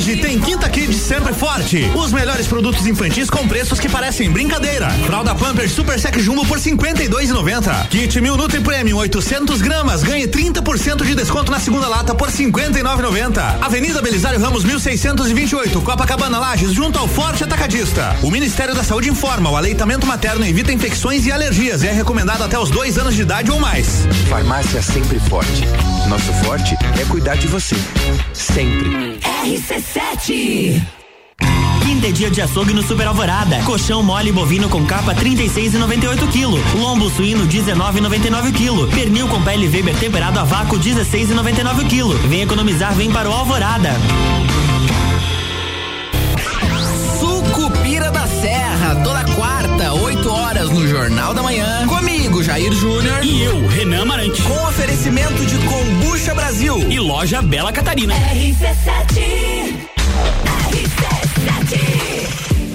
Hoje tem Quinta Kids sempre forte. Os melhores produtos infantis com preços que parecem brincadeira. Fralda Pampers Super Sec Jumbo por 52,90. Kit Mil Nutri Premium 800 gramas ganhe 30% de desconto na segunda lata por 59,90. Avenida Belisário Ramos 1628, Copacabana Lages, junto ao Forte Atacadista. O Ministério da Saúde informa: o aleitamento materno evita infecções e alergias e é recomendado até os dois anos de idade ou mais. Farmácia sempre forte. Nosso forte é cuidar de você. Sempre. RC7 Quinta é dia de açougue no Super Alvorada. Colchão mole bovino com capa 36,98 kg. Lombo suíno 19,99 kg. Pernil com pele Weber temperado a vácuo 16,99 kg. Vem economizar, vem para o Alvorada. Sucupira da Serra, toda quarta, 8 horas no Jornal da Manhã. Comigo, Jair Júnior. E eu, Renan Marante. Com oferecimento de Combucha Brasil. E loja Bela Catarina. RC7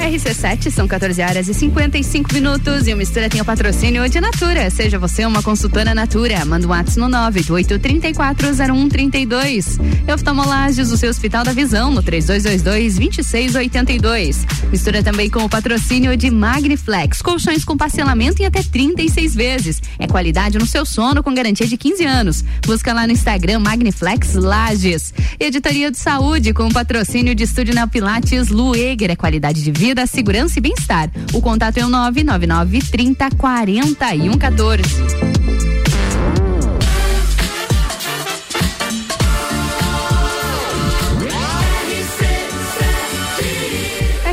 RC7 são 14 horas e 55 minutos e o Mistura tem o patrocínio de Natura. Seja você uma consultora Natura. Manda um WhatsApp no 988340132. Oftalmolages, o seu Hospital da Visão, no 3222-2682. Mistura também com o patrocínio de Magniflex. Colchões com parcelamento em até 36 vezes. É qualidade no seu sono com garantia de 15 anos. Busca lá no Instagram Magniflex Lages. Editoria de Saúde com o patrocínio de Estúdio Neo Pilates Lueger. É qualidade de vida da segurança e bem-estar. O contato é o 999 30 41 14.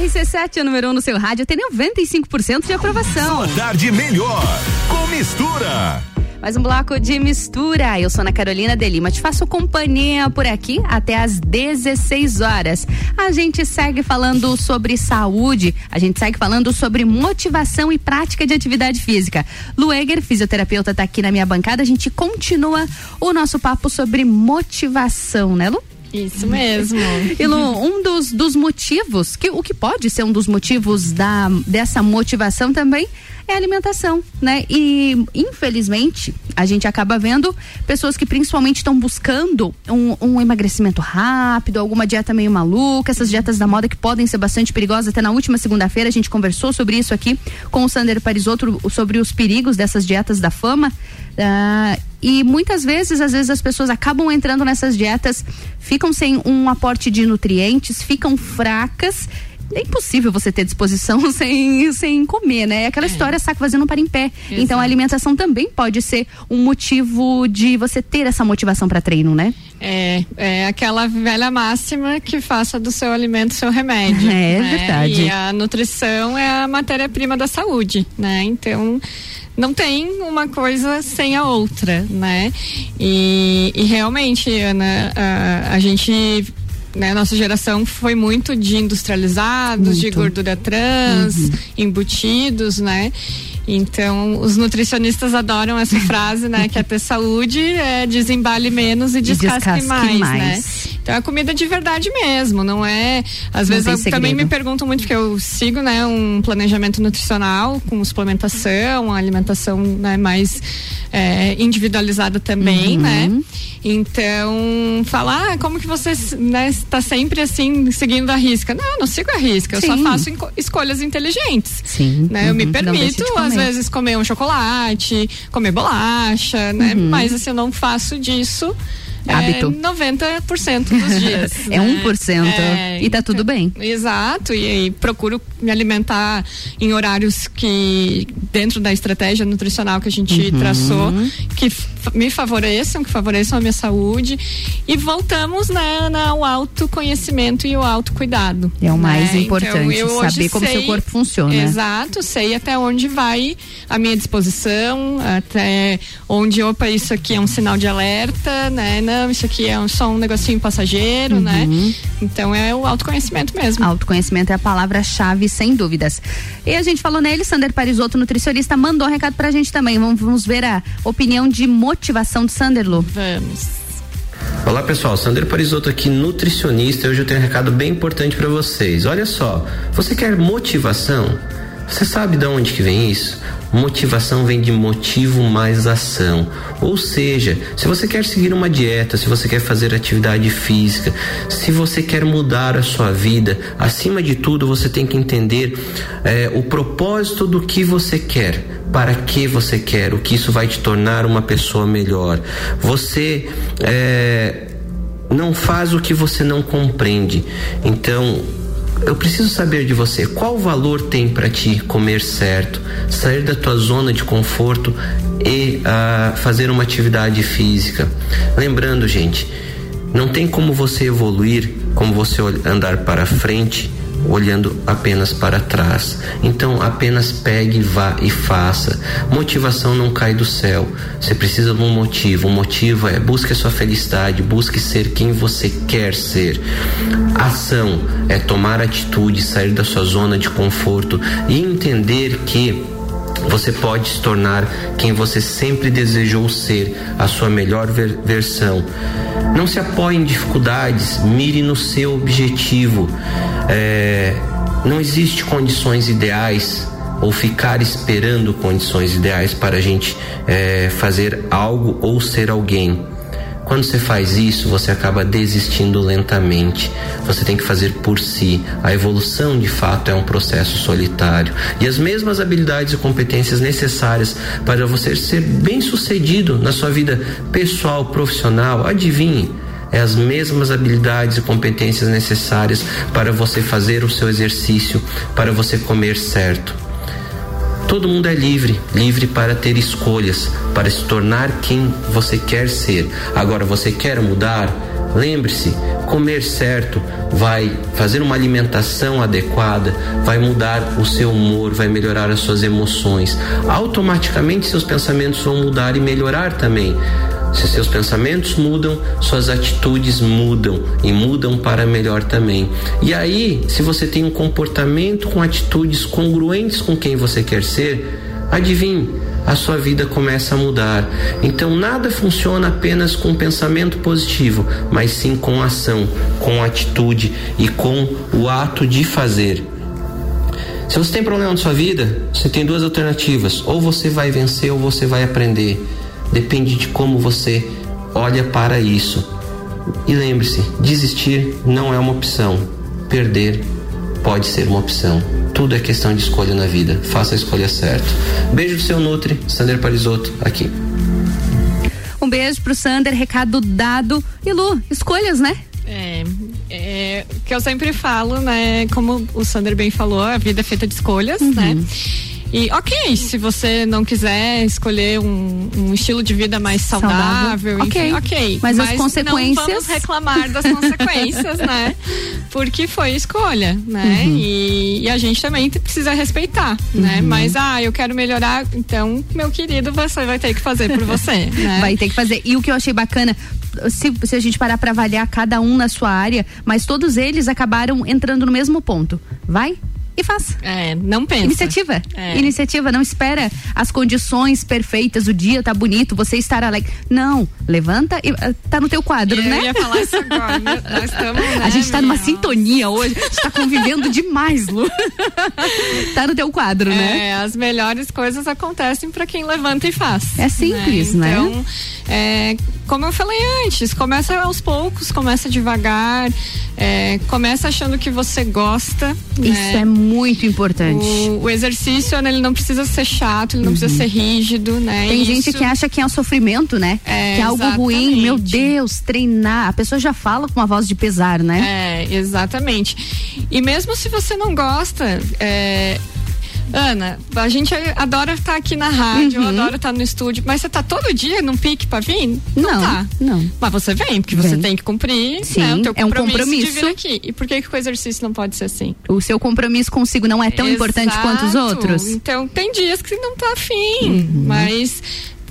RC7, o número 1 um no seu rádio, tem 95% de aprovação. Sua tarde melhor com mistura. Mais um bloco de mistura. Eu sou Ana Carolina de Lima. Te faço companhia por aqui até às 16 horas. A gente segue falando sobre saúde, a gente segue falando sobre motivação e prática de atividade física. Lueger, fisioterapeuta, está aqui na minha bancada. A gente continua o nosso papo sobre motivação, né, Lu? Isso mesmo. E Lu, um dos, dos motivos, que, o que pode ser um dos motivos da, dessa motivação também é alimentação, né? E infelizmente a gente acaba vendo pessoas que principalmente estão buscando um, um, emagrecimento rápido, alguma dieta meio maluca, essas dietas da moda que podem ser bastante perigosas. Até na última segunda-feira a gente conversou sobre isso aqui com o Sander Parisotto sobre os perigos dessas dietas da fama. Uh, e muitas vezes, às vezes as pessoas acabam entrando nessas dietas, ficam sem um aporte de nutrientes, ficam fracas é impossível você ter disposição sem, sem comer, né? É aquela é. história, saco vazio não para em pé. Exato. Então a alimentação também pode ser um motivo de você ter essa motivação para treino, né? É, é aquela velha máxima que faça do seu alimento seu remédio. É, né? verdade. E a nutrição é a matéria-prima da saúde, né? Então, não tem uma coisa sem a outra, né? E, e realmente, Ana, a, a gente né, nossa geração foi muito de industrializados, muito. de gordura trans, uhum. embutidos, né? Então, os nutricionistas adoram essa frase, né? Que é ter saúde, é desembale menos e descasque, descasque mais, mais, né? Então é comida de verdade mesmo, não é. Às Não vezes também me perguntam muito, porque eu sigo, né, um planejamento nutricional com suplementação, uma alimentação né, mais é, individualizada também, Uhum. né? Então, falar ah, como que você né, está sempre assim, seguindo a risca. Não, eu não sigo a risca, eu só Sim. faço escolhas inteligentes. Sim. Né? Eu me Uhum, permito, às vezes, comer um chocolate, comer bolacha, né? Uhum. Mas assim, eu não faço disso. Hábito. É 90% dos dias. É né? 1% e tá tudo bem. Exato, e aí procuro me alimentar em horários que, dentro da estratégia nutricional que a gente Uhum. traçou, que me favoreçam, que favoreçam a minha saúde. E voltamos né, na- ao autoconhecimento e o autocuidado. É o mais né? importante, Então, eu hoje saber como sei- seu corpo funciona. Exato, sei até onde vai a minha disposição, até onde, opa, isso aqui é um sinal de alerta, né? Não, isso aqui é um- só um negocinho passageiro, né? Uhum. Então é o autoconhecimento mesmo. Autoconhecimento é a palavra-chave, sem dúvidas. E a gente falou nele, Sander Parisotto, nutricionista, mandou um recado pra gente também. Vamos, vamos ver a opinião de motivação do Sander Lu. Vamos. Olá pessoal, Sander Parisotto aqui, nutricionista. Hoje eu tenho um recado bem importante para vocês. Olha só, você quer motivação? Você sabe de onde que vem isso? Motivação vem de motivo mais ação. Ou seja, se você quer seguir uma dieta, se você quer fazer atividade física, se você quer mudar a sua vida, acima de tudo você tem que entender eh, o propósito do que você quer para que você quer, o que isso vai te tornar uma pessoa melhor. Você é, não faz o que você não compreende. Então, eu preciso saber de você qual valor tem para ti comer certo, sair da tua zona de conforto e ah, fazer uma atividade física. Lembrando, gente, não tem como você evoluir, como você andar para frente olhando apenas para trás. Então apenas pegue, vá e faça. Motivação não cai do céu. Você precisa de um motivo. O motivo é busque a sua felicidade, busque ser quem você quer ser. Ação é tomar atitude, sair da sua zona de conforto e entender que você pode se tornar quem você sempre desejou ser, a sua melhor ver- versão. Não se apoie em dificuldades, mire no seu objetivo. É, não existe condições ideais ou ficar esperando condições ideais para a gente é, fazer algo ou ser alguém. Quando você faz isso, você acaba desistindo lentamente. Você tem que fazer por si. A evolução, de fato, é um processo solitário. E as mesmas habilidades e competências necessárias para você ser bem-sucedido na sua vida pessoal, profissional, adivinhe, é as mesmas habilidades e competências necessárias para você fazer o seu exercício, para você comer certo. Todo mundo é livre, livre para ter escolhas, para se tornar quem você quer ser. Agora, você quer mudar? Lembre-se, comer certo vai fazer uma alimentação adequada, vai mudar o seu humor, vai melhorar as suas emoções. Automaticamente seus pensamentos vão mudar e melhorar também. Se seus pensamentos mudam, suas atitudes mudam e mudam para melhor também. E aí, se você tem um comportamento com atitudes congruentes com quem você quer ser, adivinhe, a sua vida começa a mudar. Então nada funciona apenas com pensamento positivo, mas sim com ação, com atitude e com o ato de fazer. Se você tem problema na sua vida, você tem duas alternativas: ou você vai vencer ou você vai aprender. Depende de como você olha para isso. E lembre-se: desistir não é uma opção, perder pode ser uma opção. Tudo é questão de escolha na vida. Faça a escolha certa. Beijo do seu Nutri, Sander Parisotto, aqui. Um beijo pro Sander, recado dado. E Lu, escolhas, né? É, é, que eu sempre falo, né? Como o Sander bem falou, a vida é feita de escolhas, né? E ok, se você não quiser escolher um, um estilo de vida mais saudável, Saudável. enfim, Ok. ok. Mas as consequências- Não vamos reclamar das consequências, né? Porque foi escolha, né? Uhum. E, e a gente também precisa respeitar, né? Uhum. Mas, ah, eu quero melhorar, então, meu querido, você vai ter que fazer por você, né? Vai ter que fazer. E o que eu achei bacana, se, se a gente parar pra avaliar cada um na sua área, mas todos eles acabaram entrando no mesmo ponto. Vai? E faz. É, não pensa. Iniciativa. É. Iniciativa, não espera as condições perfeitas, o dia tá bonito, você estar alegre. Não, levanta e ah, tá no teu quadro, Eu né? ia falar isso agora. Meu, Nós estamos, né, A gente tá numa meu? sintonia hoje, a gente tá convivendo demais, Lu. tá no teu quadro, né? É, as melhores coisas acontecem para quem levanta e faz. É simples, né? Então, é, como eu falei antes, começa aos poucos, começa devagar, é, começa achando que você gosta. Isso né? é muito importante. O, o exercício, né, ele não precisa ser chato, ele não precisa ser rígido, né? Uhum. Tem gente Isso- que acha que é um sofrimento, né? É, que é algo ruim. exatamente. Meu Deus, treinar. A pessoa já fala com uma voz de pesar, né? É, exatamente. E mesmo se você não gosta, é, Ana, a gente adora estar aqui na rádio, Uhum. adora estar no estúdio, mas você tá todo dia num pique pra vir? Não, Não, tá. não. Mas você vem, porque você Vem. tem que cumprir Sim, né, o teu é um compromisso, de vir compromisso. aqui. E por que, que o exercício não pode ser assim? O seu compromisso consigo não é tão importante quanto os Exato. outros? Uhum. Então, tem dias que não tá afim, mas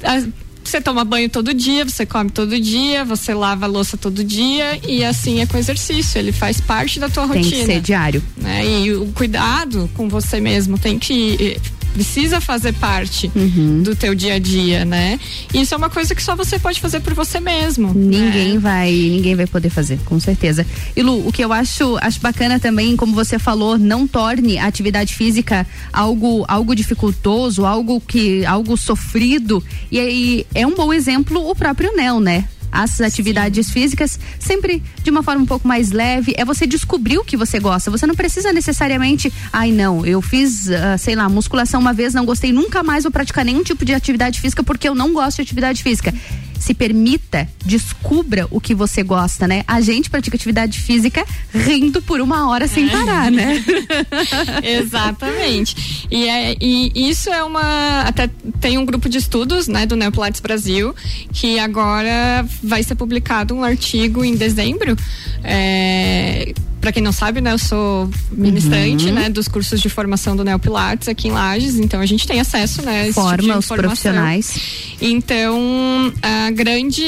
ah, você toma banho todo dia, você come todo dia, você lava a louça todo dia e assim é com exercício, ele faz parte da tua Tem rotina. que ser diário. né? E o cuidado com você mesmo tem que eh, precisa fazer parte Uhum. do teu dia a dia, né? Isso é uma coisa que só você pode fazer por você mesmo. Ninguém né? vai, ninguém vai poder fazer, com certeza. E Lu, o que eu acho, acho bacana também, como você falou, não torne a atividade física algo, algo dificultoso, algo que, algo sofrido. E aí é um bom exemplo o próprio Nel, né? As atividades físicas sempre de uma forma um pouco mais leve. É você descobrir o que você gosta. Você não precisa necessariamente, ai não, eu fiz, ah, sei lá, musculação uma vez, não gostei, nunca mais vou praticar nenhum tipo de atividade física porque eu não gosto de atividade física se permita, descubra o que você gosta, né? A gente pratica atividade física rindo por uma hora sem parar, né? Exatamente. E, é, e isso é uma. Até tem um grupo de estudos, né, do Neopilates Brasil, que agora vai ser publicado um artigo em dezembro. É, para quem não sabe, né, eu sou ministrante, Uhum. né, dos cursos de formação do Neopilates aqui em Lages, então a gente tem acesso, né, esse Forma tipo de os profissionais. Então, a grande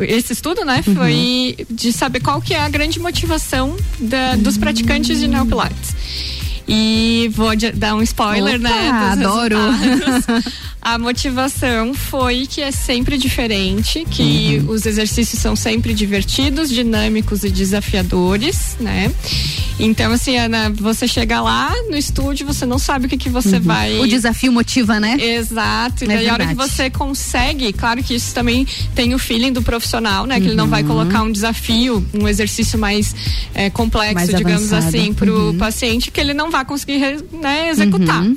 esse estudo, né, Uhum. foi de saber qual que é a grande motivação da- dos praticantes de neopilates. E vou dar um spoiler, Opa, né? adoro. resultados. A motivação foi que é sempre diferente, que Uhum. os exercícios são sempre divertidos, dinâmicos e desafiadores, né? Então, assim, Ana, você chega lá no estúdio, você não sabe o que, que você vai. Uhum. O desafio motiva, né? Exato. E É daí a hora que você consegue, claro que isso também tem o feeling do profissional, né? Que ele não vai Uhum. colocar um desafio, um exercício mais eh, complexo, Mais digamos avançado. assim, pro Uhum. paciente que ele não vai conseguir né, executar. Uhum.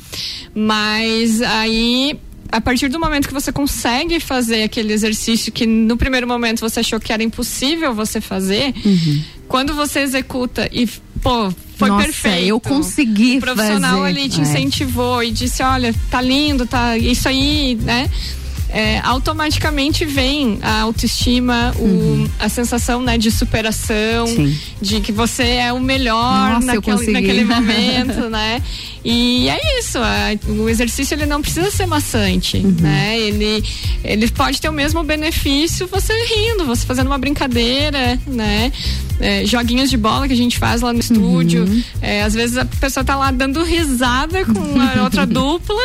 Mas aí. A partir do momento que você consegue fazer aquele exercício que no primeiro momento você achou que era impossível você fazer, Uhum. quando você executa e, pô, foi Nossa, perfeito. eu consegui O profissional fazer. ali te É. incentivou e disse, olha, tá lindo, tá isso aí, né? É, automaticamente vem a autoestima, o, a sensação né, de superação, Uhum. Sim. de que você é o melhor Nossa, naquele, naquele momento, né? E é isso, o exercício ele não precisa ser maçante, Uhum. né? Ele, ele pode ter o mesmo benefício você rindo, você fazendo uma brincadeira, né? É, joguinhos de bola que a gente faz lá no estúdio. Uhum. É, às vezes a pessoa tá lá dando risada com a outra dupla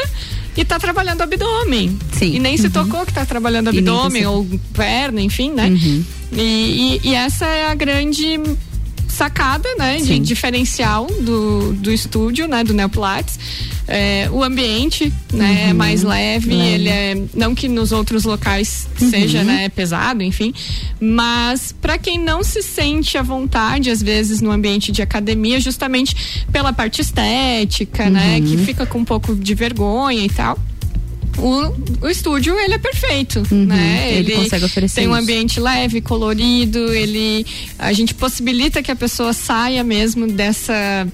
e tá trabalhando o abdômen. Sim. E nem se tocou que tá trabalhando abdômen ou perna, enfim, né? Uhum. E, e- e essa é a grande sacada, né, de Sim. diferencial do, do estúdio, né, do Neopilates. É, o ambiente, né, é Uhum. mais leve, Leve. ele é não que nos outros locais Uhum. seja, né, pesado, enfim, mas para quem não se sente à vontade às vezes no ambiente de academia, justamente pela parte estética, né, Uhum. que fica com um pouco de vergonha e tal. O, o estúdio ele é perfeito, né? Uhum. ele consegue oferecer tem um isso. ambiente leve, colorido, ele a gente possibilita que a pessoa saia mesmo dessa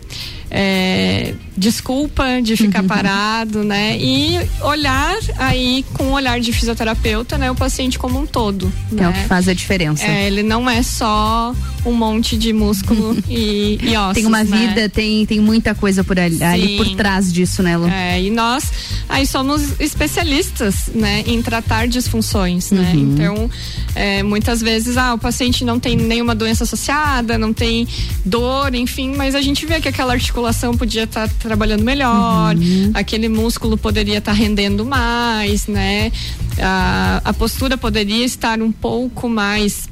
é, desculpa de ficar Uhum. parado, né? E olhar aí com o olhar de fisioterapeuta, né? O paciente como um todo. Que é o né? que faz a diferença. É, ele não é só um monte de músculo e, e ossos, tem uma né? vida, tem, tem muita coisa por ali, ali por trás disso, né, Lu? É, e nós aí somos especialistas, né, em tratar disfunções, né? Uhum. Então, é, muitas vezes, ah, o paciente não tem nenhuma doença associada, não tem dor, enfim, mas a gente vê que aquela articulação articulação podia estar trabalhando melhor, Uhum. aquele músculo poderia estar rendendo mais, né? A, a postura poderia estar um pouco mais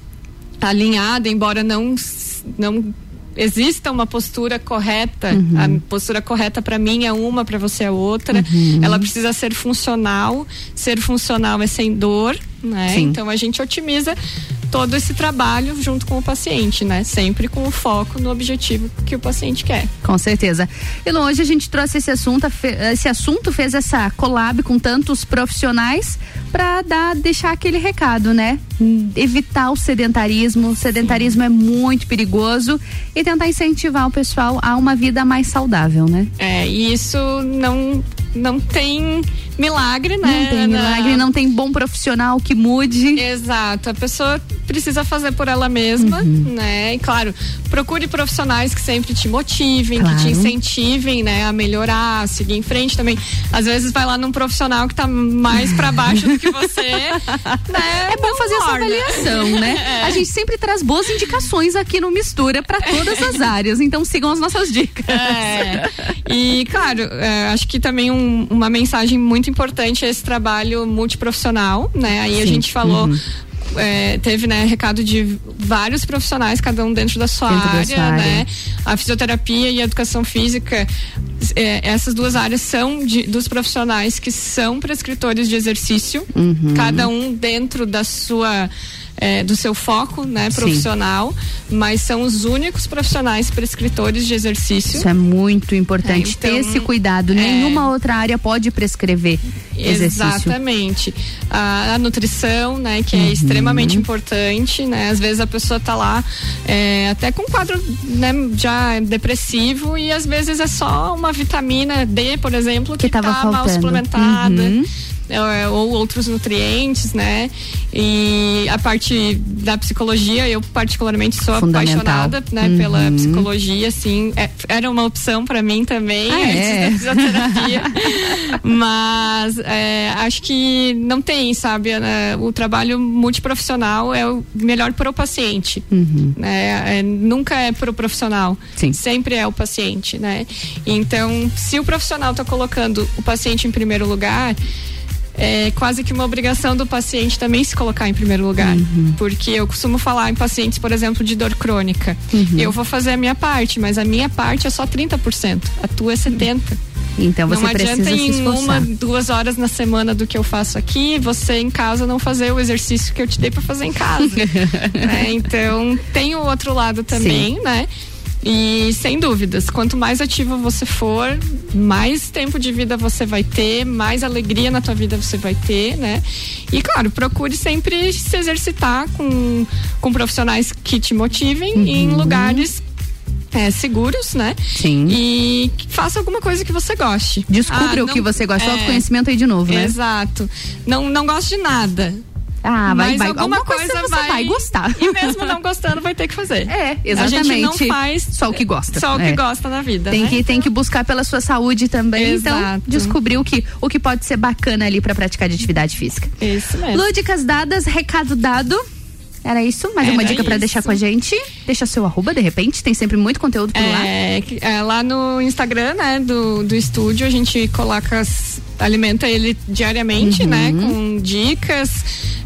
alinhada, embora não não exista uma postura correta. Uhum. A postura correta para mim é uma, para você é outra. Uhum. Ela precisa ser funcional. Ser funcional é sem dor, né? Então a gente otimiza todo esse trabalho junto com o paciente, né? Sempre com o foco no objetivo que o paciente quer. Com certeza. E hoje a gente trouxe esse assunto, esse assunto fez essa collab com tantos profissionais para dar, deixar aquele recado, né? Evitar o sedentarismo. O sedentarismo é muito perigoso e tentar incentivar o pessoal a uma vida mais saudável, né? É, e isso não não tem milagre, né? Não tem milagre, não tem bom profissional que mude. Exato, a pessoa precisa fazer por ela mesma, Uhum. né? E claro, procure profissionais que sempre te motivem, Claro. que te incentivem, né, a melhorar, a seguir em frente também. Às vezes vai lá num profissional que tá mais pra baixo do que você, né? É bom fazer essa avaliação, né? É. A gente sempre traz boas indicações aqui no Mistura para todas as áreas. Então sigam as nossas dicas. É. E, claro, é, acho que também um- uma mensagem muito importante é esse trabalho multiprofissional, né? Aí a Sim. gente falou. Uhum. É, teve né recado de vários profissionais cada um dentro da sua Dentro da área sua área. né a fisioterapia e a educação física é, essas duas áreas são de- dos profissionais que são prescritores de exercício Uhum. cada um dentro da sua é, do seu foco né Sim. profissional mas são os únicos profissionais prescritores de exercício Isso é muito importante, É, então, ter esse cuidado. Nenhuma outra área pode prescrever exercício. Exatamente. A, a nutrição, né, que Uhum. é extremamente importante, né? Às vezes a pessoa tá lá é, até com um quadro né, já depressivo e às vezes é só uma vitamina D, por exemplo, que, tava tá mal faltando. suplementada. Uhum. É, ou outros nutrientes, né? E a parte da psicologia, eu particularmente sou apaixonada, né, Uhum. pela psicologia, assim, é- era uma opção para mim também, Ah, é? antes da fisioterapia. Mas é, acho que não tem, sabe? né, O trabalho multiprofissional é o melhor para o paciente. Uhum. Né? É, nunca é para o profissional. Sempre é o paciente, né? Então, se o profissional está colocando o paciente em primeiro lugar, é quase que uma obrigação do paciente também se colocar em primeiro lugar. Uhum. Porque eu costumo falar em pacientes, por exemplo, de dor crônica. Uhum. Eu vou fazer a minha parte, mas a minha parte é só 30%. A tua é 70%. Então você não precisa adianta se em esforçar. uma, duas horas na semana do que eu faço aqui, você em casa não fazer o exercício que eu te dei para fazer em casa. né? Então tem o outro lado também, Sim. né? E sem dúvidas, quanto mais ativa você for, mais tempo de vida você vai ter, mais alegria na tua vida você vai ter, né? E claro, procure sempre se exercitar com, com profissionais que te motivem Uhum. em lugares é, seguros, né? Sim. E faça alguma coisa que você goste. Descubra Ah, o que não- você gosta. é, Autoconhecimento aí de novo, né? Exato. Não, não gosto de nada. Ah, vai, Mas vai. alguma, Alguma coisa, você vai gostar. E mesmo não gostando, vai ter que fazer. É, A gente não exatamente. faz Só o que gosta. Só o que É. gosta na vida. Tem né? que, tem que buscar pela sua saúde também. Então, Exato. descobrir o que, o que pode ser bacana ali pra praticar de atividade física. Isso mesmo. Lúdicas dadas, recado dado. Era isso? Mais uma dica pra isso. deixar com a gente? Deixa seu arroba, de repente. Tem sempre muito conteúdo por lá. É, que- é, lá no Instagram, né, do, do estúdio, a gente coloca, as- alimenta ele diariamente, Uhum. né, com dicas,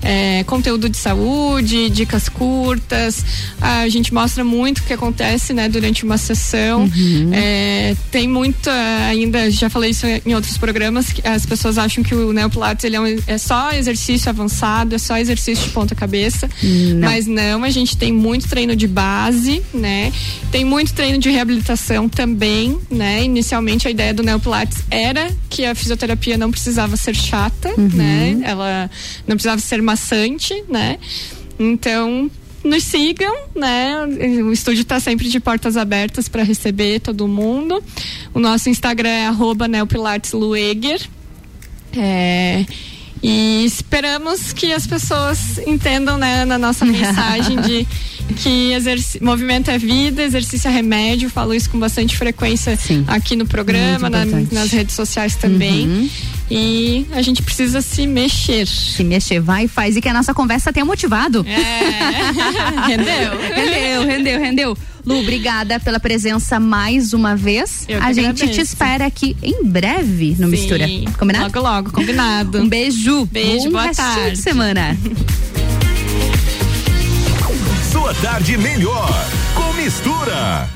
é, conteúdo de saúde, dicas curtas. A gente mostra muito o que acontece, né, durante uma sessão. Uhum. É, tem muito ainda, já falei isso em outros programas, que as pessoas acham que o Neopilates ele é, um- é só exercício avançado, é só exercício de ponta cabeça. Não. Mas não, a gente tem muito treino de base, né? Tem muito treino de reabilitação também, né? Inicialmente a ideia do Neopilates era que a fisioterapia não precisava ser chata, Uhum. né? Ela não precisava ser maçante, né? Então, nos sigam, né? O estúdio está sempre de portas abertas para receber todo mundo. O nosso Instagram é arroba neopilateslueger. É, e esperamos que as pessoas entendam, né, na nossa mensagem de que movimento é vida, exercício é remédio, falo isso com bastante frequência Sim. aqui no programa, na, nas redes sociais também. Uhum. E a gente precisa se mexer. Se mexer, vai e faz. E que a nossa conversa tenha motivado. É. rendeu. rendeu, rendeu, rendeu. Lu, obrigada pela presença mais uma vez. Eu a gente agradeço. te espera aqui em breve no Sim. Mistura. Combinado? Logo, logo, combinado. Um beijo. Beijo, Bom boa tarde. de semana. sua tarde melhor com mistura.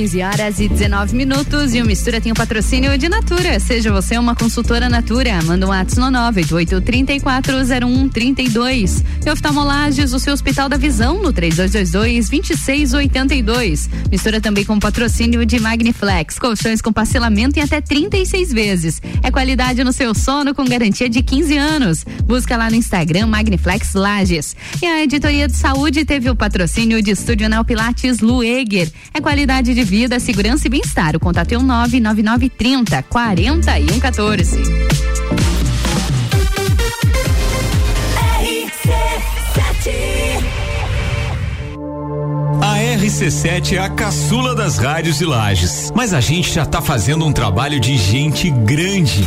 15 horas e 19 minutos e o Mistura tem o patrocínio de Natura. Seja você uma consultora Natura, manda um ato no 988-340132. E oftalmolages, o seu Hospital da Visão no 3222-2682. Mistura também com patrocínio de Magniflex, colchões com parcelamento em até 36 vezes. É qualidade no seu sono com garantia de 15 anos. Busca lá no Instagram Magniflex Lages. E a editoria de saúde teve o patrocínio de Estúdio Neo Pilates Lueger. É qualidade de vida, segurança e bem-estar. O contato é o 99930 4114. A RC7 é a caçula das rádios de Lages, mas a gente já tá fazendo um trabalho de gente grande.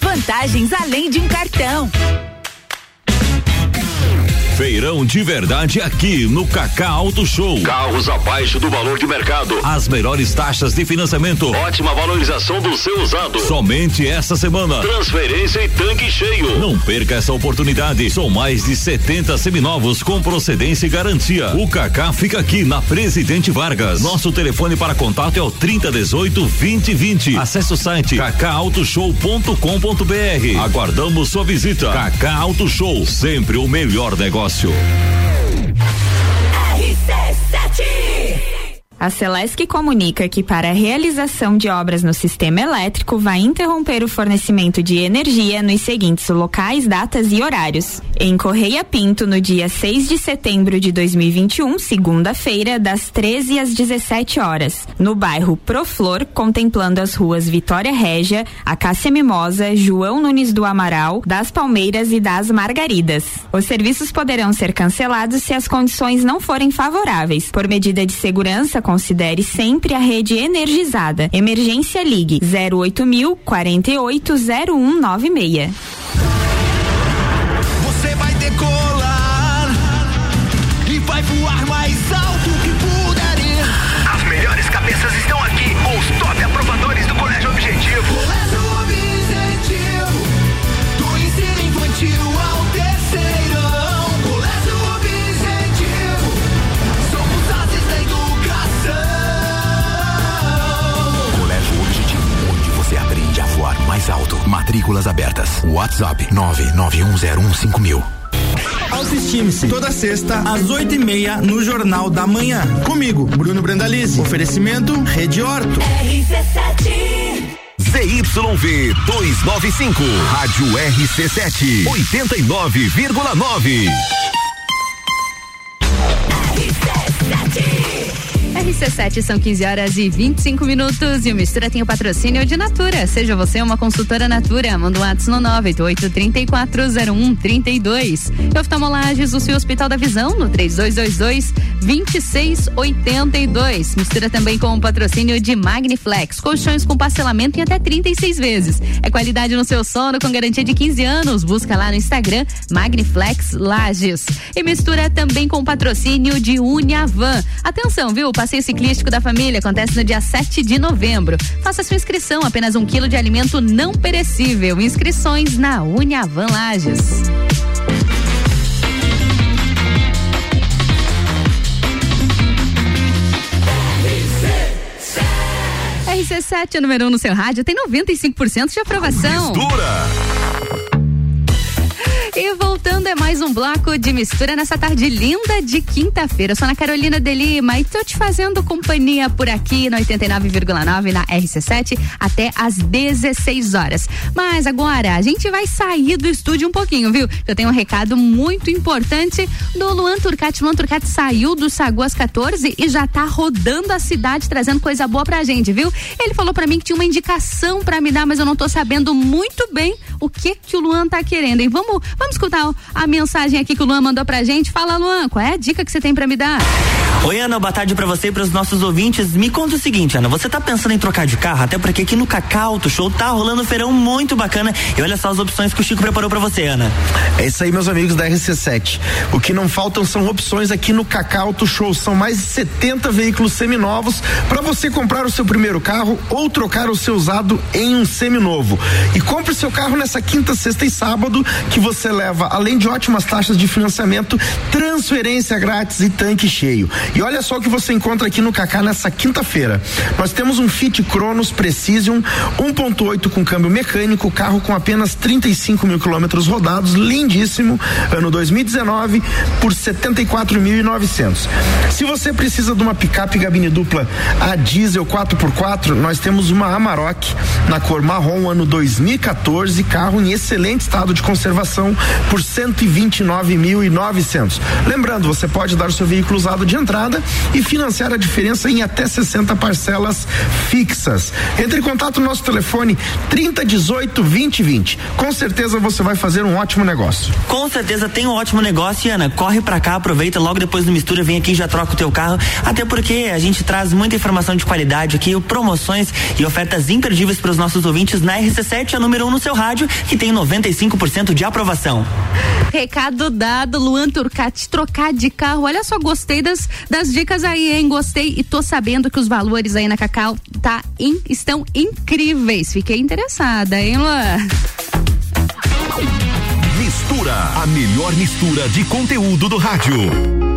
Vantagens além de um cartão. Feirão de verdade aqui no Cacá Auto Show. Carros abaixo do valor de mercado. As melhores taxas de financiamento. Ótima valorização do seu usado. Somente esta semana. Transferência e tanque cheio. Não perca essa oportunidade. São mais de 70 seminovos com procedência e garantia. O Cacá fica aqui na Presidente Vargas. Nosso telefone para contato é o 3018 2020. Acesse o site cacautoshow.com.br. Aguardamos sua visita. Cacá Auto Show, sempre o melhor negócio negócio. RC7 a Celesc comunica que para a realização de obras no sistema elétrico vai interromper o fornecimento de energia nos seguintes locais, datas e horários. Em Correia Pinto, no dia 6 de setembro de 2021, segunda-feira, das 13 às 17 horas. No bairro Proflor, contemplando as ruas Vitória Régia, Acácia Mimosa, João Nunes do Amaral, das Palmeiras e das Margaridas. Os serviços poderão ser cancelados se as condições não forem favoráveis. Por medida de segurança, considere sempre a rede energizada. Emergência Ligue 08000 480196. Você vai decolar Matrículas abertas. WhatsApp 991015000. Autoestime-se. Toda sexta, às oito e meia, no Jornal da Manhã. Comigo, Bruno Brandalize. Oferecimento Rede Horto. ZYV 295, Rádio RC7, 89,9. RC7 são 15 horas e 25 minutos e o Mistura tem o patrocínio de Natura. Seja você uma consultora Natura, manda um WhatsApp no 988-340132. E oftalmolages, o seu Hospital da Visão, no 3222-2682. Mistura também com o patrocínio de Magniflex, colchões com parcelamento em até 36 vezes. É qualidade no seu sono com garantia de 15 anos. Busca lá no Instagram Magniflex Lages. E mistura também com o patrocínio de Uniavan. Atenção, viu? O passeio ciclístico da família acontece no dia 7 de novembro. Faça sua inscrição, apenas um quilo de alimento não perecível. Inscrições na Uniavan Lages. RC7, número 1 um no seu rádio, tem 95% de aprovação. E voltando é mais um bloco de mistura nessa tarde linda de quinta-feira. Eu sou Ana Carolina de Lima e tô te fazendo companhia por aqui no 89,9 na RC7 até às 16 horas. Mas agora a gente vai sair do estúdio um pouquinho, viu? Eu tenho um recado muito importante do Luan Turcati. Luan Turcati saiu do Sagu às 14 e já tá rodando a cidade trazendo coisa boa pra gente, viu? Ele falou pra mim que tinha uma indicação pra me dar, mas eu não tô sabendo muito bem o que que o Luan tá querendo, hein? Vamos, vamos escutar a mensagem aqui que o Luan mandou pra gente. Fala, Luan, qual é a dica que você tem pra me dar? Oi, Ana, boa tarde pra você e pros nossos ouvintes. Me conta o seguinte, Ana, você tá pensando em trocar de carro? Até porque aqui no Cacau Auto Show tá rolando um feirão muito bacana e olha só as opções que o Chico preparou pra você, Ana. É isso aí, meus amigos da RC7. O que não faltam são opções aqui no Cacau Auto Show. São mais de 70 veículos seminovos para você comprar o seu primeiro carro ou trocar o seu usado em um seminovo. E compre seu carro nessa quinta, sexta e sábado que você leva, além de ótimas taxas de financiamento, transferência grátis e tanque cheio. E olha só o que você encontra aqui no Cacá nessa quinta-feira. Nós temos um Fit Cronos Precision 1.8 com câmbio mecânico, carro com apenas 35 mil quilômetros rodados, lindíssimo, ano 2019 por 74.900. Se você precisa de uma picape gabine dupla a diesel 4x4, nós temos uma Amarok na cor marrom, ano 2014, carro em excelente estado de conservação por 129.900. Lembrando, você pode dar o seu veículo usado de entrada e financiar a diferença em até 60 parcelas fixas. Entre em contato no nosso telefone 3018 2020. Com certeza você vai fazer um ótimo negócio. Com certeza tem um ótimo negócio, Ana. Corre pra cá, aproveita logo depois do mistura, vem aqui e já troca o teu carro. Até porque a gente traz muita informação de qualidade aqui, promoções e ofertas imperdíveis para os nossos ouvintes na RC7, a número 1 um no seu rádio, que tem 95% de aprovação. Recado dado, Luan Turcati, trocar de carro. Olha só, gostei das, das dicas aí, hein? Gostei e tô sabendo que os valores aí na Cacau tá in, estão incríveis. Fiquei interessada, hein, Luan? Mistura, a melhor mistura de conteúdo do rádio.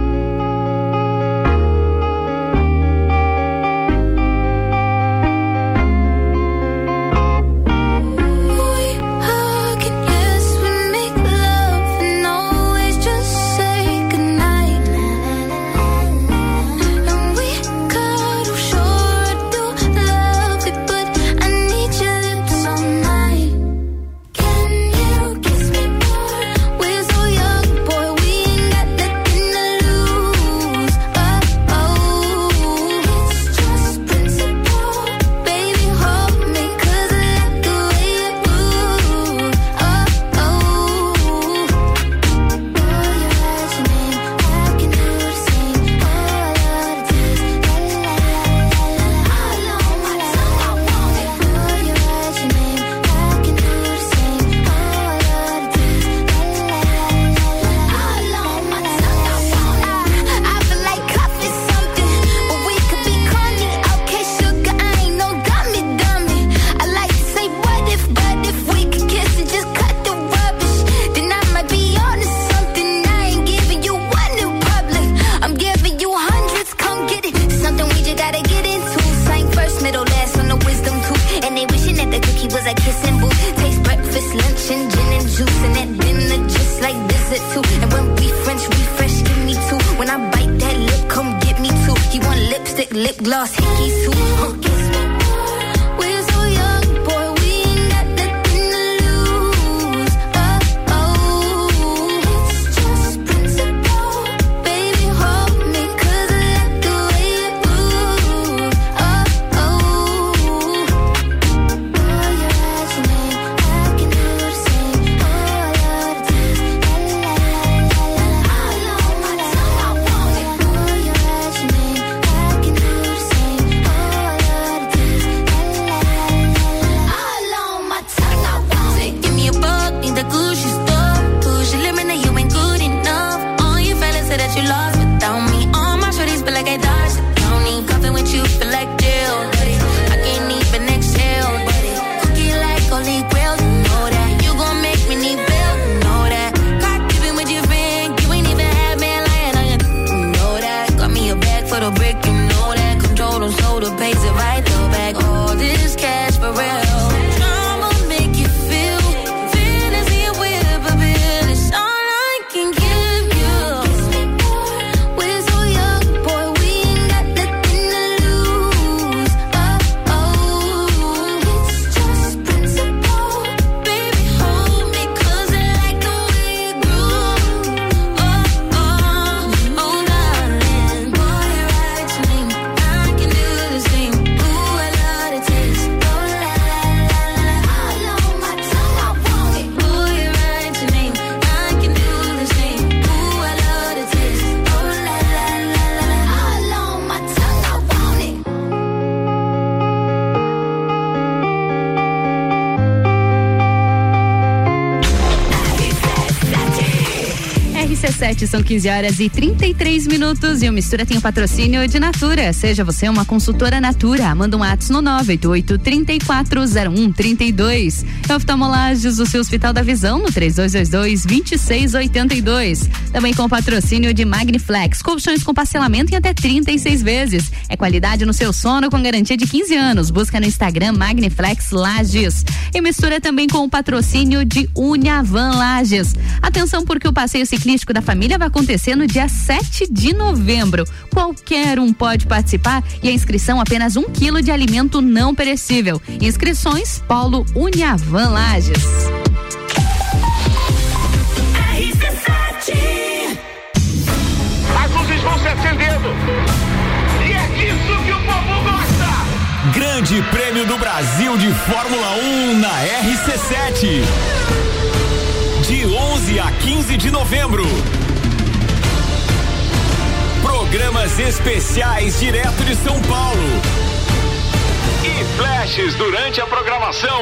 São 15 horas e 33 minutos e o Mistura tem o patrocínio de Natura. Seja você uma consultora Natura, manda um ato no 988 340132. Oftalmolages, o seu Hospital da Visão no 3222 2682. Também com o patrocínio de Magniflex, colchões com parcelamento em até 36 vezes. É qualidade no seu sono com garantia de 15 anos. Busca no Instagram Magniflex Lages. E mistura também com o patrocínio de Uniavan Lages. Atenção porque o passeio ciclístico da família vai acontecer no dia 7 de novembro. Qualquer um pode participar e a inscrição apenas um quilo de alimento não perecível. Inscrições Polo Uniavan Lages. As luzes vão se acendendo. E é disso que o povo gosta. Grande Prêmio do Brasil de Fórmula 1 na RC7. De 11 a 15 de novembro. Programas especiais direto de São Paulo. E flashes durante a programação.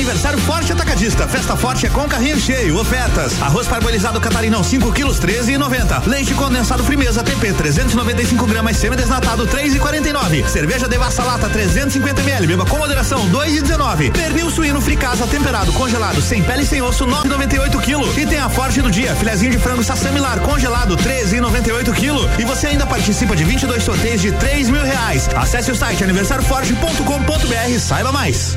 Aniversário Forte Atacadista. Festa Forte é com carrinho cheio. Ofertas. Arroz parbolizado catarinão 5 quilos 13,90. Leite condensado Frimeza TP 395 gramas semidesnatado 3,49. Cerveja Devassa Lata 350 ml. Beba com moderação 2,19. Pernil suíno fricasa temperado congelado sem pele e sem osso 9,98 kg. E tem a Forte do dia. Filezinho de frango sassamilar congelado 13,98 kg. E você ainda participa de 22 sorteios de 3 mil reais. Acesse o site aniversarioforte.com.br saiba mais.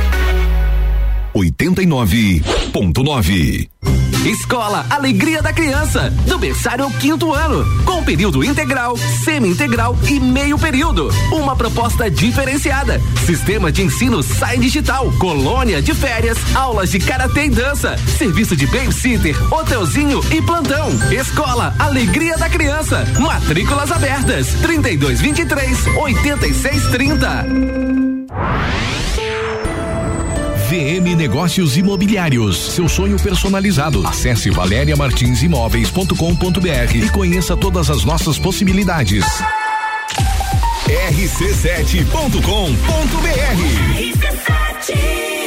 89.9. Escola Alegria da Criança, do berçário ao quinto ano, com período integral, semi-integral e meio período. Uma proposta diferenciada. Sistema de ensino Sai Digital, colônia de férias, aulas de karatê e dança, serviço de babysitter, hotelzinho e plantão. Escola Alegria da Criança, matrículas abertas. 3223 8630. VM Negócios Imobiliários. Seu sonho personalizado. Acesse valeriamartinsimóveis.com.br e conheça todas as nossas possibilidades. rc7.com.br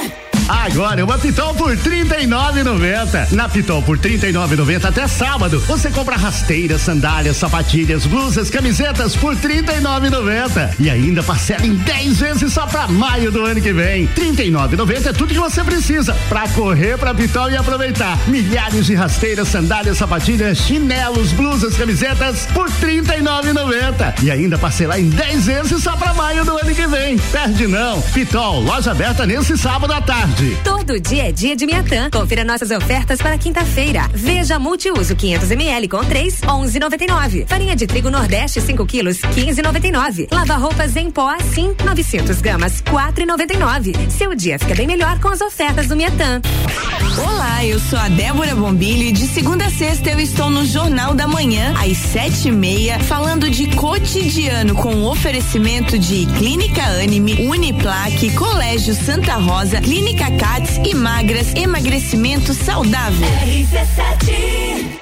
Agora uma Pitol por R$ 39,90. Na Pitol por R$ 39,90 até sábado. Você compra rasteiras, sandálias, sapatilhas, blusas, camisetas por R$ 39,90. E ainda parcela em 10 vezes só pra maio do ano que vem. R$ 39,90 é tudo que você precisa pra correr pra Pitol e aproveitar. Milhares de rasteiras, sandálias, sapatilhas, chinelos, blusas, camisetas por R$ 39,90. E ainda parcelar em 10 vezes só pra maio do ano que vem. Perde não. Pitol, loja aberta nesse sábado à tarde. Todo dia é dia de Miatã. Confira nossas ofertas para quinta-feira. Veja multiuso 500 ml com 3, 11,99. Farinha de trigo Nordeste 5 quilos, 15,99. Lava roupas em pó Sim 900 gramas, 4,99. Seu dia fica bem melhor com as ofertas do Miatã. Olá, eu sou a Débora Bombilho e de segunda a sexta eu estou no Jornal da Manhã às sete e meia falando de cotidiano com oferecimento de Clínica Anime, Uniplaque, Colégio Santa Rosa, Clínica Cats e Magras, emagrecimento saudável. RC7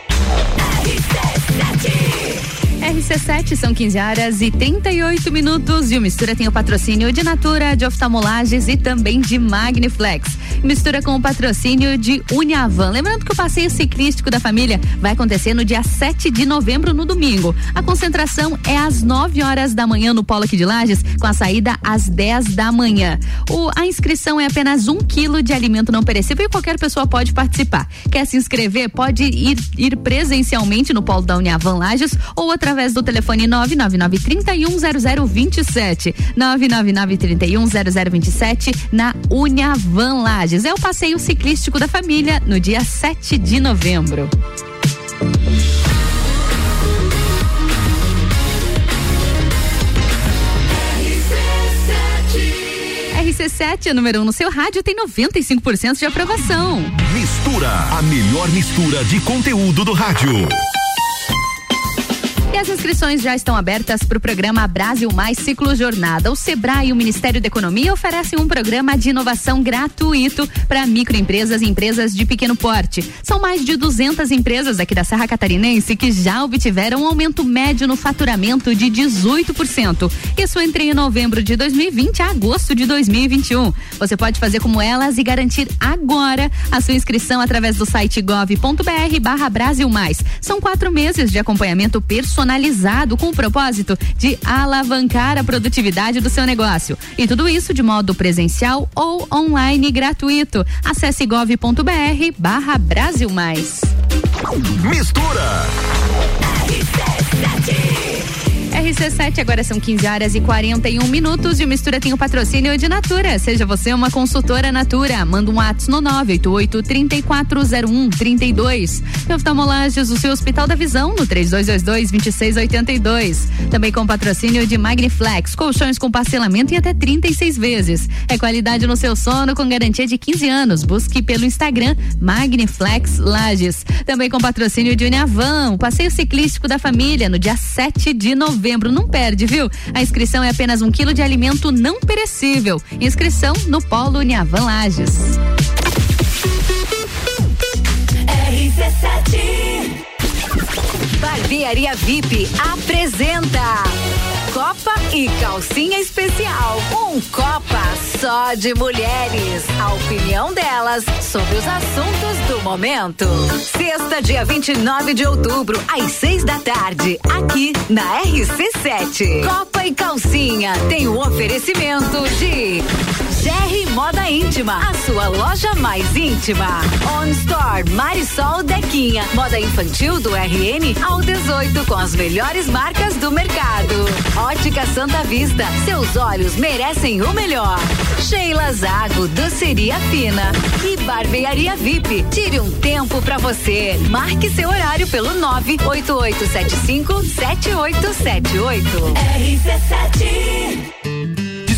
RC7 RC7 são 15 horas e 38 minutos e o Mistura tem o patrocínio de Natura, de oftalmolages e também de Magniflex. Mistura com o patrocínio de Uniavan. Lembrando que o passeio ciclístico da família vai acontecer no dia 7 de novembro, no domingo. A concentração é às 9 horas da manhã no Polo aqui de Lages, com a saída às 10 da manhã. O, a inscrição é apenas um quilo de alimento não perecível e qualquer pessoa pode participar. Quer se inscrever? Pode ir, ir presencialmente no Polo da Uniavan Lages ou através do telefone 999 310027 999 310027 na Uniavan Lages. É o passeio ciclístico da família no dia 7 de novembro. RC7, número 1 um no seu rádio, tem 95% de aprovação. Mistura, a melhor mistura de conteúdo do rádio. As inscrições já estão abertas para o programa Brasil Mais Ciclo Jornada. O Sebrae e o Ministério da Economia oferecem um programa de inovação gratuito para microempresas e empresas de pequeno porte. São mais de 200 empresas aqui da Serra Catarinense que já obtiveram um aumento médio no faturamento de 18%. Isso entre novembro de 2020 a agosto de 2021. Você pode fazer como elas e garantir agora a sua inscrição através do site gov.br barra Brasil Mais. São quatro meses de acompanhamento personalizado com o propósito de alavancar a produtividade do seu negócio. E tudo isso de modo presencial ou online gratuito. Acesse gov.br barra Brasil Mais. Mistura. RC7, agora são 15 horas e 41 minutos e o Mistura tem o patrocínio de Natura. Seja você uma consultora Natura. Manda um ato no 988 3401 32. E oftalmolages, o seu Hospital da Visão no 3222 2682. Também com patrocínio de Magniflex, colchões com parcelamento em até 36 vezes. É qualidade no seu sono com garantia de 15 anos. Busque pelo Instagram Magniflex Lages. Também com patrocínio de Uniavan, o passeio ciclístico da família no dia 7 de novembro novembro. Não perde, viu? A inscrição é apenas um quilo de alimento não perecível. Inscrição no Polo Uniavan Lages. RC7 Barbearia VIP apresenta Copa e Calcinha Especial. Um Copa só de mulheres. A opinião delas sobre os assuntos do momento. Sexta, dia 29 de outubro, às seis da tarde, aqui na RC7. Copa e Calcinha tem o um oferecimento de GR Moda Íntima, a sua loja mais íntima. On Store Marisol Dequinha, moda infantil do RN ao 18 com as melhores marcas do mercado. São Santa Vista. Seus olhos merecem o melhor. Sheila Zago, doceria fina e barbearia VIP. Tire um tempo para você. Marque seu horário pelo 98875 7878. RC7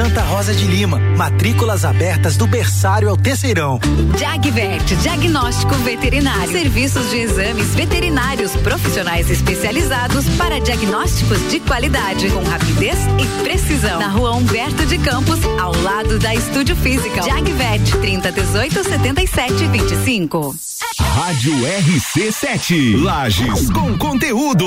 Santa Rosa de Lima, matrículas abertas do berçário ao terceirão. Jagvet, diagnóstico veterinário. Serviços de exames veterinários profissionais especializados para diagnósticos de qualidade, com rapidez e precisão. Na rua Humberto de Campos, ao lado da Estúdio Física. Jagvet, 30 18 77 25. Rádio RC7. Lages com conteúdo.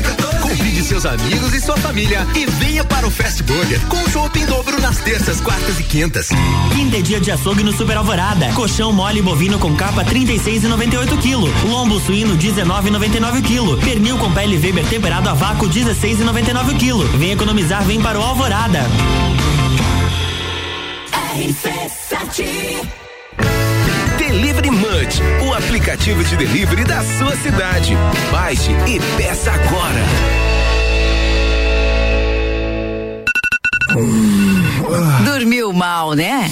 Convide seus amigos e sua família e venha para o Fast Burger com chopp em dobro nas terças, quartas e quintas. Quinta é dia de açougue no Super Alvorada. Colchão mole bovino com capa 36,98 kg. Lombo suíno 19,99 kg. Pernil com pele Weber temperado a vácuo 16,99 kg. Vem economizar, vem para o Alvorada. RC7 Munch, o aplicativo de delivery da sua cidade. Baixe e peça agora. Dormiu mal, né?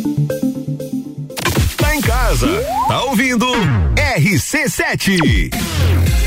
Casa, tá ouvindo RC7.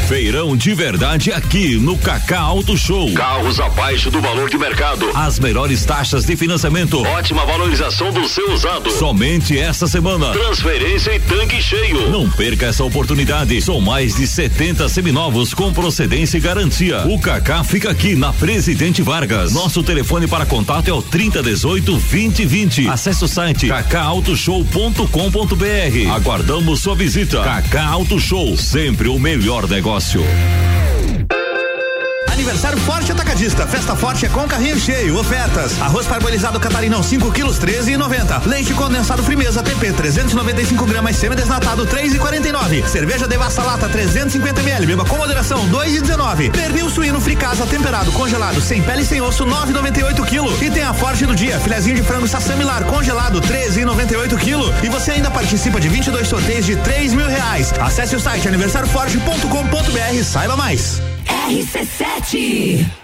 Feirão de verdade aqui no Cacá Auto Show. Carros abaixo do valor de mercado. As melhores taxas de financiamento. Ótima valorização do seu usado. Somente essa semana. Transferência e tanque cheio. Não perca essa oportunidade. São mais de 70 seminovos com procedência e garantia. O Cacá fica aqui na Presidente Vargas. Nosso telefone para contato é o 3018 2020. Acesse o site cacautoshow.com.br. Aguardamos sua visita. Cacá Auto Show, sempre o melhor negócio negócio. Aniversário Forte Atacadista. Festa forte é com carrinho cheio. Ofertas. Arroz parbolizado catarinão 5 quilos 13,90. Leite condensado Frimeza TP 395 gramas semi-desnatado 3,49. Cerveja Devassa Lata 350 ml. Beba com moderação 2,19. Pernil suíno fricasa temperado congelado sem pele e sem osso 9,98 quilo. E tem a Forte do dia. Filezinho de frango sassamilar congelado 13,98 quilo. E você ainda participa de 22 sorteios de 3 mil reais. Acesse o site aniversarioforte.com.br. Saiba mais. RC7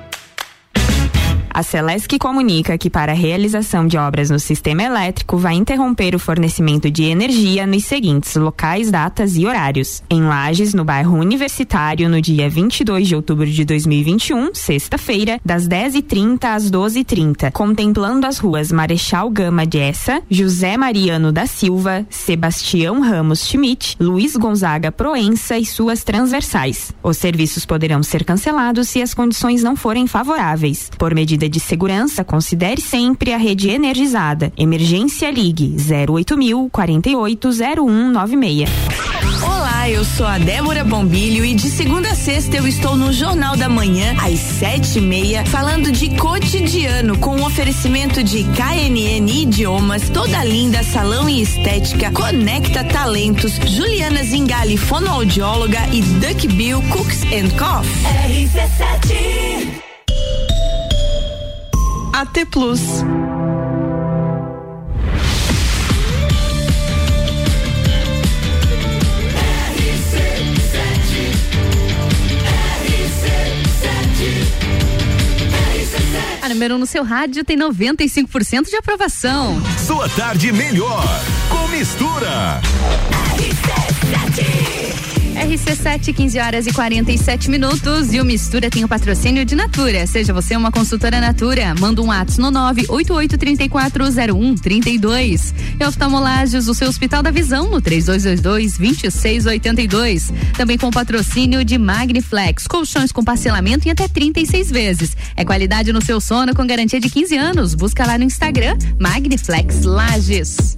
A Celesc comunica que para a realização de obras no sistema elétrico vai interromper o fornecimento de energia nos seguintes locais, datas e horários. Em Lages, no bairro Universitário, no dia 22 de outubro de 2021, sexta-feira, das 10h30 às 12h30, contemplando as ruas Marechal Gama de Essa, José Mariano da Silva, Sebastião Ramos Schmidt, Luiz Gonzaga Proença e suas transversais. Os serviços poderão ser cancelados se as condições não forem favoráveis. Por medida de segurança, considere sempre a rede energizada. Emergência Ligue 08000 480196. Olá, eu sou a Débora Bombilho e de segunda a sexta eu estou no Jornal da Manhã, às sete e meia, falando de cotidiano, com um oferecimento de KNN Idiomas, Toda Linda Salão e Estética, Conecta Talentos, Juliana Zingali, fonoaudióloga e Duck Bill Cooks and Coffee. RC7 AT Plus. A número 1 um no seu rádio tem 95% de aprovação. Sua tarde melhor com mistura. RC7, 15 horas e 47 minutos. E o Mistura tem o patrocínio de Natura. Seja você uma consultora Natura. Manda um ato no 988340132. E oftalmolagens, o seu Hospital da Visão, no 3222-2682. Também com o patrocínio de Magniflex. Colchões com parcelamento em até 36 vezes. É qualidade no seu sono com garantia de 15 anos. Busca lá no Instagram, Magniflex Lages.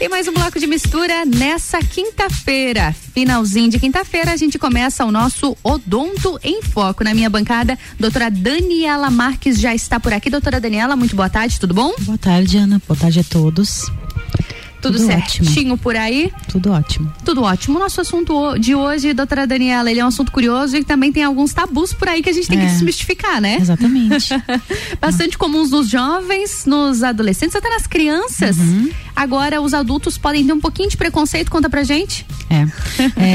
E mais um bloco de mistura nessa quinta-feira. Finalzinho de quinta-feira, a gente começa o nosso Odonto em Foco. Na minha bancada, doutora Daniela Marques já está por aqui. Doutora Daniela, muito boa tarde, tudo bom? Boa tarde, Ana. Boa tarde a todos. Tudo, Tudo certinho ótimo. por aí? Tudo ótimo. Tudo ótimo. O nosso assunto de hoje, doutora Daniela, ele é um assunto curioso e também tem alguns tabus por aí que a gente tem que É. desmistificar, né? Exatamente. Bastante comuns nos jovens, nos adolescentes, até nas crianças. Uhum. Agora, os adultos podem ter um pouquinho de preconceito. Conta pra gente. É.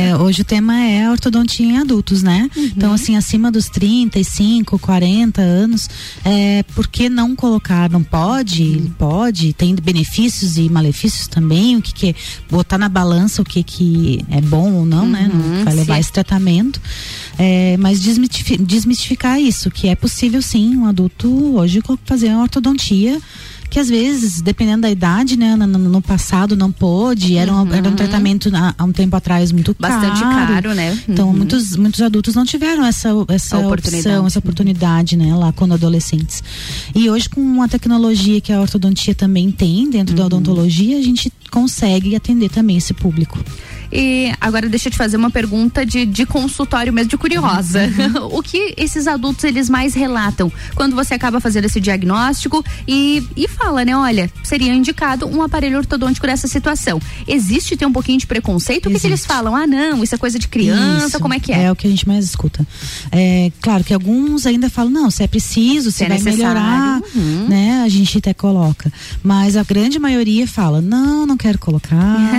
É, hoje o tema é ortodontia em adultos, né? Então, assim, acima dos 35, 40 anos, é, por que não colocar? Não pode? Pode, tem benefícios e malefícios também. O que, que é botar na balança o que, que é bom ou não, né? Não vai levar sim. esse tratamento. É, mas desmitifi- desmistificar isso, que é possível sim um adulto hoje fazer uma ortodontia que às vezes, dependendo da idade, né, no, no passado não pôde, era um, era um tratamento há, um tempo atrás muito Bastante caro. caro, né? Então, Uhum. muitos, muitos adultos não tiveram essa, essa opção, essa oportunidade, né, lá quando adolescentes. E hoje, com a tecnologia que a ortodontia também tem dentro Uhum. da odontologia, a gente consegue atender também esse público. E agora deixa eu te fazer uma pergunta de, de consultório mesmo, de curiosa. Uhum. o que esses adultos eles mais relatam quando você acaba fazendo esse diagnóstico e, e fala, né? Olha, seria indicado um aparelho ortodôntico nessa situação. Existe ter um pouquinho de preconceito? O que, que eles falam? Ah, não, isso é coisa de criança, Isso, como é que é? É o que a gente mais escuta. É, claro que alguns ainda falam, não, se é preciso, se, Se é vai necessário, melhorar, uhum. né? A gente até coloca. Mas a grande maioria fala, não, não quero colocar,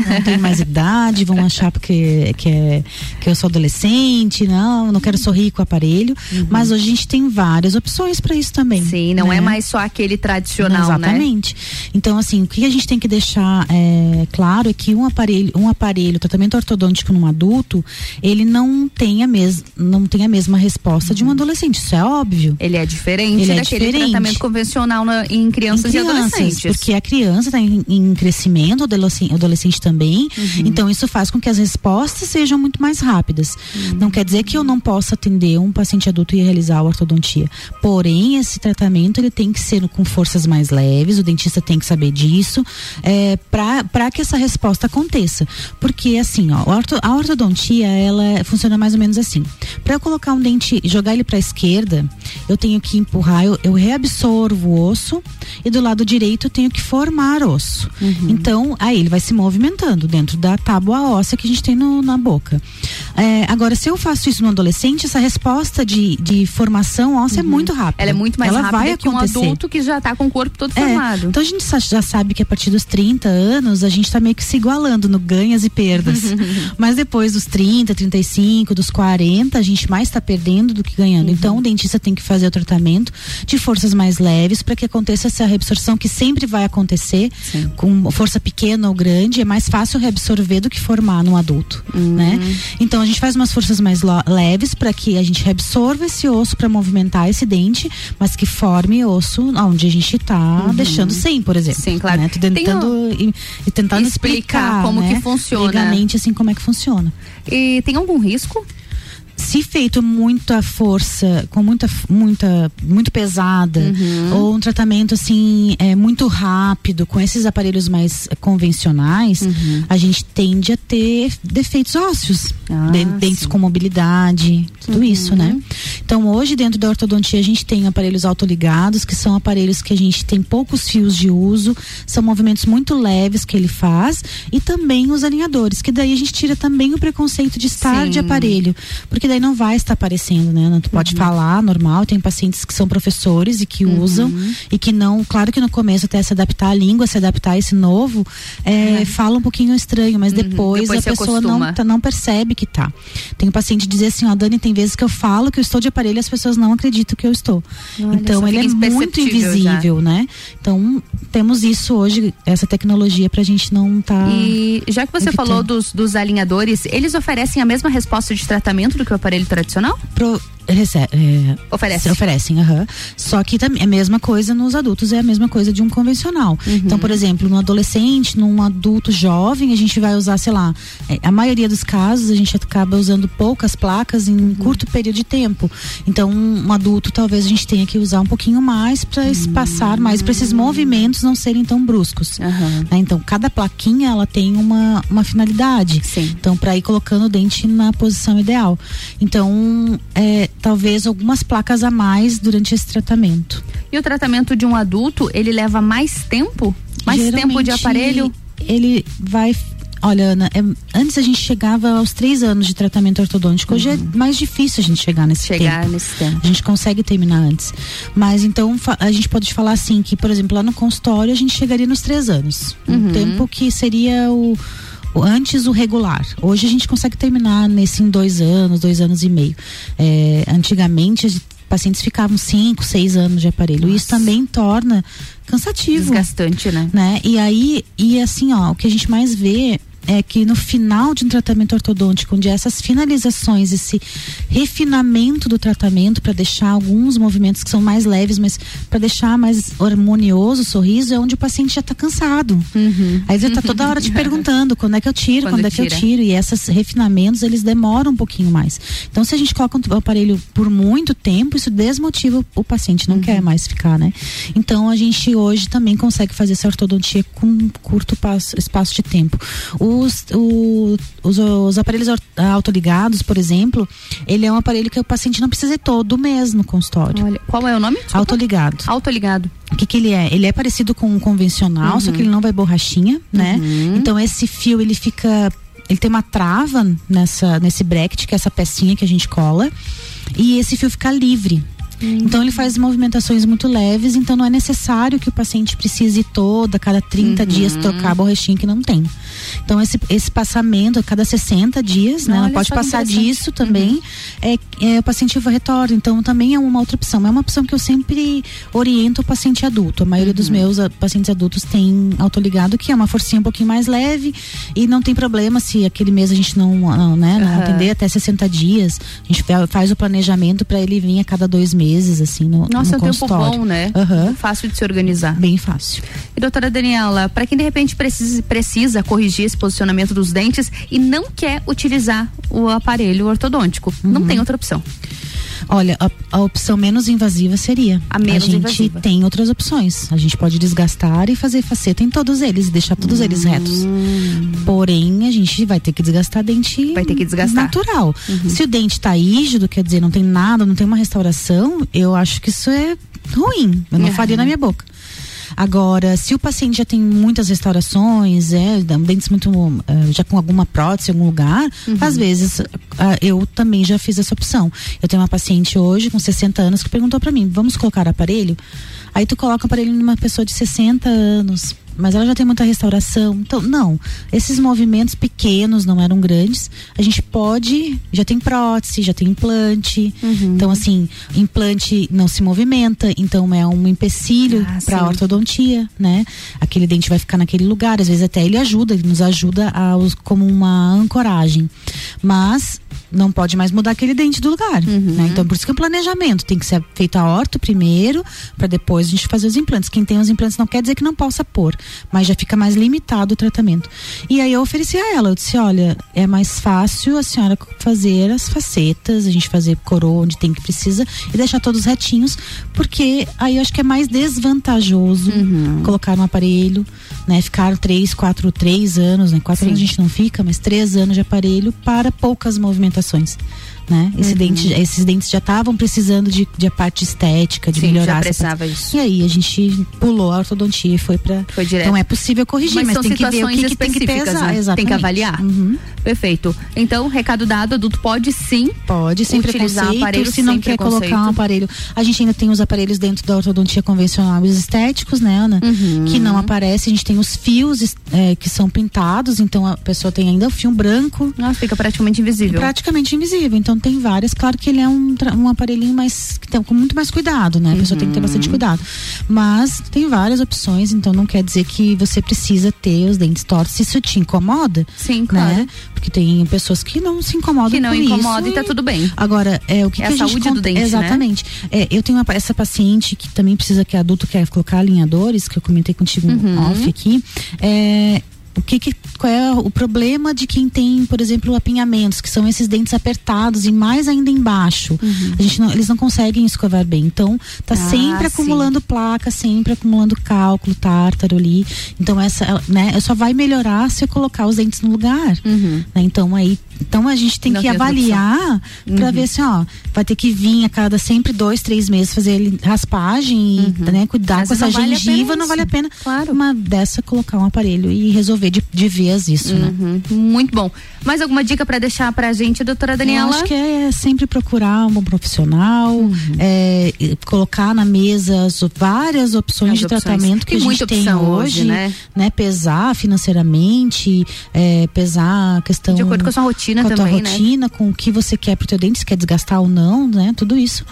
não tenho mais idade, vão achar porque que, é, que eu sou adolescente, não, não quero sorrir com o aparelho. Mas hoje a gente tem várias opções para isso também. Uhum. Sim, não é né? mais só aquele tradicional, né? Exatamente. Então, assim, o que a gente tem que deixar é, claro é que um aparelho, um aparelho, tratamento ortodôntico num adulto, ele não tem a, mes não tem a mesma resposta de um adolescente. Isso é óbvio. Ele é diferente Ele é daquele diferente. tratamento convencional na- em crianças, Em e adolescentes. Porque a criança está em, em crescimento, o adolescente, adolescente também. Uhum. Então, isso faz com que as respostas sejam muito mais rápidas. Uhum. Não quer dizer que eu não possa atender um paciente adulto e realizar a ortodontia. Porém, esse tratamento ele tem que ser com forças mais leves, o dentista tem que saber disso, é, para que essa resposta aconteça. Porque, assim, ó, a ortodontia, ela funciona mais ou menos assim. Para eu colocar um dente, jogar ele para a esquerda, eu tenho que empurrar, eu, eu reabsorvo o osso e do lado direito eu tenho que formar osso. Então, aí ele vai se movimentando dentro da tábua óssea que a gente tem no- na boca. É, agora, se eu faço isso no adolescente, essa resposta de, de formação óssea é muito rápida. Ela é muito mais Ela rápida vai que um acontecer. adulto que já tá com o corpo todo É, formado. então a gente já sabe que a partir dos 30 anos a gente tá meio que se igualando no ganhas e perdas. Mas depois dos 30, 35, dos 40, a gente mais tá perdendo do que ganhando. Então o dentista tem que fazer o tratamento de forças mais leves para que aconteça essa reabsorção que sempre vai acontecer com força pequena ou grande, é mais fácil reabsorver do que formar num adulto, né? Então a gente faz umas forças mais leves para que a gente reabsorva esse osso para movimentar esse dente, mas que forme osso onde a gente tá deixando sem, por exemplo. Sim, claro. Né? Tô tentando e, e tentando Explicar explicar, como né? que funciona. Legalmente, assim, como é que funciona. E tem algum risco? Se feito muita força, com muita, muita, muito pesada, Uhum. ou um tratamento assim, é, muito rápido, com esses aparelhos mais convencionais, Uhum. a gente tende a ter defeitos ósseos, Ah, de- dentes com mobilidade, tudo isso, né? Então hoje dentro da ortodontia a gente tem aparelhos autoligados, que são aparelhos que a gente tem poucos fios de uso, são movimentos muito leves que ele faz, e também os alinhadores, que daí a gente tira também o preconceito de estar Sim. de aparelho, porque daí não vai estar aparecendo, né? Não, tu pode falar normal, tem pacientes que são professores e que usam e que não, claro que no começo até se adaptar à língua, se adaptar a esse novo, é, fala um pouquinho estranho, mas depois, Depois a pessoa não, acostuma. tá- não percebe que tá. Tem um paciente dizer assim, ó, Dani, tem vezes que eu falo que eu estou de aparelho e as pessoas não acreditam que eu estou. Olha, então ele é muito imperceptível já. invisível, né? Então temos isso hoje, essa tecnologia pra gente não tá E já que você evitando. falou dos, dos alinhadores, eles oferecem a mesma resposta de tratamento do que o aparelho tradicional? Pro, rece- é, Oferece. se Oferecem, aham. Só que é a mesma coisa nos adultos, é a mesma coisa de um convencional. Uhum. Então, por exemplo, no adolescente, num adulto jovem, a gente vai usar, sei lá, é, a maioria dos casos a gente acaba usando poucas placas em um Uhum. curto período de tempo. Então, um adulto talvez a gente tenha que usar um pouquinho mais para Uhum. espaçar mais, para esses movimentos não serem tão bruscos. né? Então, cada plaquinha ela tem uma, uma finalidade. Então, para ir colocando o dente na posição ideal. Então, é, talvez algumas placas a mais durante esse tratamento. E o tratamento de um adulto, ele leva mais tempo? Mais tempo de Geralmente, aparelho? Ele vai. Olha, Ana, é- antes a gente chegava aos três anos de tratamento ortodôntico. Hoje é mais difícil a gente chegar nesse Uhum. Chegar tempo. nesse tempo. A gente consegue terminar antes. Mas então a gente pode falar assim que, por exemplo, lá no consultório a gente chegaria nos três anos. Uhum. Um tempo que seria o- antes o regular. Hoje a gente consegue terminar nesse em dois anos, dois anos e meio. É, antigamente os pacientes ficavam cinco, seis anos de aparelho. Isso também torna cansativo. Desgastante, né? né? E aí, e assim, ó, o que a gente mais vê é que no final de um tratamento ortodôntico, onde essas finalizações, esse refinamento do tratamento para deixar alguns movimentos que são mais leves, mas para deixar mais harmonioso o sorriso, é onde o paciente já está cansado. Aí ele tá toda hora te perguntando quando é que eu tiro, Quando quando, é que eu tiro, e esses refinamentos eles demoram um pouquinho mais. Então, se a gente coloca o aparelho por muito tempo, isso desmotiva o, o paciente, não quer mais ficar, né? Então, a gente hoje também consegue fazer essa ortodontia com um curto passo- espaço de tempo. Os, o- os, os aparelhos autoligados, por exemplo, ele é um aparelho que o paciente não precisa ir todo mês no consultório. Olha, qual é o nome? Desculpa. Autoligado. Autoligado. O que, que ele é? Ele é parecido com um convencional, Uhum. só que ele não vai borrachinha, né? Então esse fio ele fica. Ele tem uma trava nessa, nesse bracket, que é essa pecinha que a gente cola, e esse fio fica livre. Então ele faz movimentações muito leves, então não é necessário que o paciente precise toda, cada 30 Uhum. dias, trocar a borrachinha que não tem. Então esse, esse passamento a cada 60 dias, né? Não Olha pode passar disso também. É, é, o paciente retorna, então também é uma outra opção. É uma opção que eu sempre oriento o paciente adulto. A maioria Uhum. dos meus ah, pacientes adultos tem autoligado, que é uma forcinha um pouquinho mais leve e não tem problema se aquele mês a gente não, não, né, não Aham. atender até 60 dias. A gente fa- faz o planejamento para ele vir a cada dois meses, assim, no, Nossa, é no um tempo bom, né? Aham. Fácil de se organizar. Bem fácil. E doutora Daniela, para quem de repente precisa, precisa corrigir esse posicionamento dos dentes e não quer utilizar o aparelho ortodôntico, não Uhum. tem outra opção. Olha, a, a opção menos invasiva seria. A menos gente invasiva. tem outras opções. A gente pode desgastar e fazer faceta em todos eles e deixar todos eles retos. Porém, a gente vai ter que desgastar dente Vai ter que desgastar. natural. Se o dente tá rígido, quer dizer, não tem nada, não tem uma restauração, eu acho que isso é ruim. Eu não Uhum. faria na minha boca. Agora, se o paciente já tem muitas restaurações, é, dentes muito. eh, já com alguma prótese em algum lugar, às vezes ah, eu também já fiz essa opção. Eu tenho uma paciente hoje com 60 anos que perguntou pra mim: vamos colocar aparelho? Aí tu coloca o aparelho numa pessoa de 60 anos. Mas ela já tem muita restauração. Então, não. Esses movimentos pequenos não eram grandes. A gente pode. Já tem prótese, já tem implante. Então, assim, implante não se movimenta. Então, é um empecilho Ah, para ortodontia, né? Aquele dente vai ficar naquele lugar. Às vezes, até ele ajuda, ele nos ajuda a, como uma ancoragem. Mas não pode mais mudar aquele dente do lugar. Né? Então, por isso que o planejamento tem que ser feito a horta primeiro, para depois a gente fazer os implantes. Quem tem os implantes não quer dizer que não possa pôr, mas já fica mais limitado o tratamento. E aí eu ofereci a ela, eu disse, olha, é mais fácil a senhora fazer as facetas, a gente fazer coroa onde tem que precisa e deixar todos retinhos, porque aí eu acho que é mais desvantajoso colocar um aparelho, né? Ficar três, quatro, três anos, né? Quatro Sim. anos a gente não fica, mas três anos de aparelho para poucas movimentações. Né? Esse Uhum. dente, esses dentes já estavam precisando de, de a parte estética, de Sim, melhorar. já precisava isso. E aí a gente pulou a ortodontia e foi para. Foi direto. Então é possível corrigir, mas, são tem que ver o que, que tem que pesar. né? Tem que avaliar. Perfeito. Então, recado dado, adulto pode sim. Pode, sem utilizar aparelho se não quer colocar um aparelho. A gente ainda tem os aparelhos dentro da ortodontia convencional os estéticos, né, Ana? Uhum. Que não aparece. A gente tem os fios é, que são pintados, então a pessoa tem ainda o fio branco. Fica praticamente invisível. Praticamente invisível. Então tem várias. Claro que ele é um, um aparelhinho mais. que tem com muito mais cuidado, né? A pessoa tem que ter Uhum. bastante cuidado. Mas tem várias opções, então não quer dizer que você precisa ter os dentes tortos. Se isso te incomoda, Sim, claro. né? Porque tem pessoas que não se incomodam Que não com incomoda isso e tá tudo bem. Agora, é o que, É que a a, gente saúde do conta- dente, né? Exatamente. É, eu tenho uma, essa paciente que também precisa que é adulto quer colocar alinhadores, que eu comentei contigo Uhum. off aqui. É, o que, que- qual é o problema de quem tem, por exemplo, apinhamentos, que são esses dentes apertados e mais ainda embaixo. A gente não, eles não conseguem escovar bem. Então, tá Uhum. Ah, sempre sim. acumulando placa, sempre acumulando cálculo, tártaro ali. Então, essa, né, só vai melhorar se eu colocar os dentes no lugar. né? Então, aí, então a gente tem Uhum. Não que tem avaliar pra Uhum. ver assim, ó, vai ter que vir a cada sempre dois, três meses fazer raspagem e né, cuidar Às com essa não vale gengiva, não vale a pena. Uma dessa colocar um aparelho e resolver de, de vez isso, né? Uhum. Muito bom. Mais alguma dica pra deixar pra gente, doutora Daniela? Eu acho que é sempre procurar um bom profissional, Uhum. é, colocar na mesa as várias opções As de opções. tratamento que Tem a gente tem hoje, hoje, né? Pesar financeiramente, é, pesar a questão De acordo com a sua rotina com a tua né? rotina, com o que você quer pro teu dente, se quer desgastar ou não, né? Tudo isso.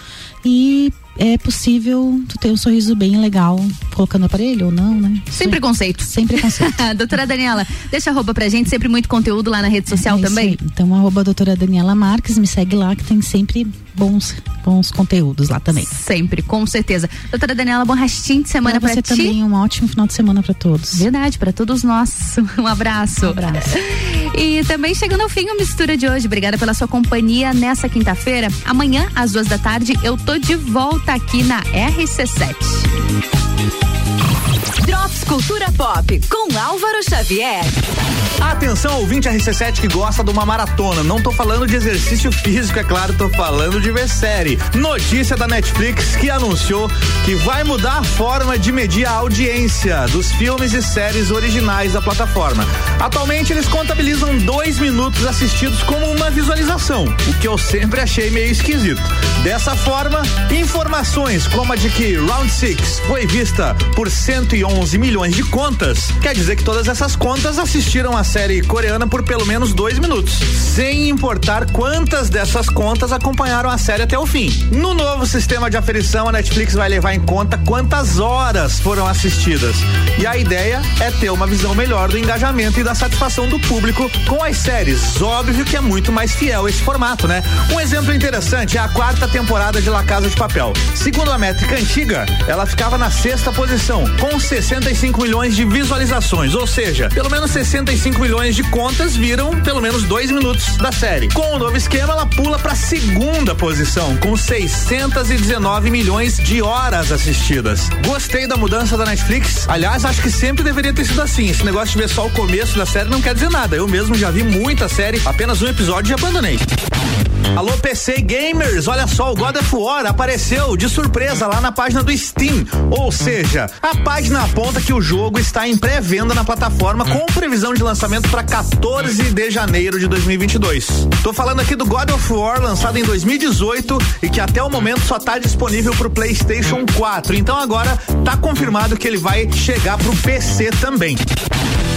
E é possível tu ter um sorriso bem legal colocando aparelho ou não, né? Sem preconceito. Sem preconceito. doutora Daniela, deixa a roupa pra gente, sempre muito conteúdo lá na rede social É também. Então, arroba doutora Daniela Marques, me segue lá que tem sempre bons, bons conteúdos lá também. Sempre, com certeza. Doutora Daniela, bom restinho de semana pra pra, você ti. também, um ótimo final de semana para todos. Verdade, para todos nós. Um abraço. Um abraço. E também chegando ao fim o Mistura de hoje. Obrigada pela sua companhia nessa quinta-feira. Amanhã, às duas da tarde, eu tô de volta aqui na RC7. Drops Cultura Pop com Álvaro Xavier. Atenção, ouvinte RC7 que gosta de uma maratona. Não tô falando de exercício físico, é claro, tô falando de ver série. Notícia da Netflix que anunciou que vai mudar a forma de medir a audiência dos filmes e séries originais da plataforma. Atualmente eles contabilizam dois minutos assistidos como uma visualização, o que eu sempre achei meio esquisito. Dessa forma, informações como a de que Round Six foi vista por 111 milhões de contas, quer dizer que todas essas contas assistiram a série coreana por pelo menos dois minutos, sem importar quantas dessas contas acompanharam a série até o fim. No novo sistema de aferição, a Netflix vai levar em conta quantas horas foram assistidas. E a ideia é ter uma visão melhor do engajamento e da satisfação do público com as séries. Óbvio que é muito mais fiel esse formato, né? Um exemplo interessante é a quarta temporada de La Casa de Papel. Segundo a métrica antiga, ela ficava na sexta posição, com 65 milhões de visualizações, ou seja, pelo menos 65 milhões de contas viram pelo menos dois minutos da série. Com o novo esquema, ela pula para segunda posição, com 619 milhões de horas assistidas. Gostei da mudança da Netflix. Aliás, acho que sempre deveria ter sido assim. Esse negócio de ver só o começo da série não quer dizer nada. Eu mesmo já vi muita série, apenas um episódio e abandonei. Alô PC Gamers, olha só, o God of War apareceu de surpresa lá na página do Steam. Ou seja, a página aponta que o jogo está em pré-venda na plataforma com previsão de lançamento para 14 de janeiro de 2022. Tô falando aqui do God of War lançado em 2018 e que até o momento só tá disponível pro PlayStation 4. Então agora tá confirmado que ele vai chegar pro PC também.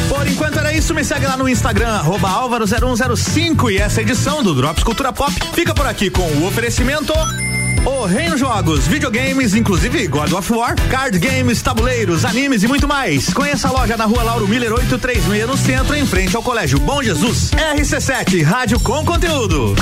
Por enquanto era isso, me segue lá no Instagram, arroba Álvaro0105 e essa edição do Drops Cultura Pop fica por aqui com o oferecimento O Reino Jogos, videogames, inclusive God of War, card games, tabuleiros, animes e muito mais. Conheça a loja na rua Lauro Miller 836 no centro, em frente ao Colégio Bom Jesus. RC7, rádio com conteúdo.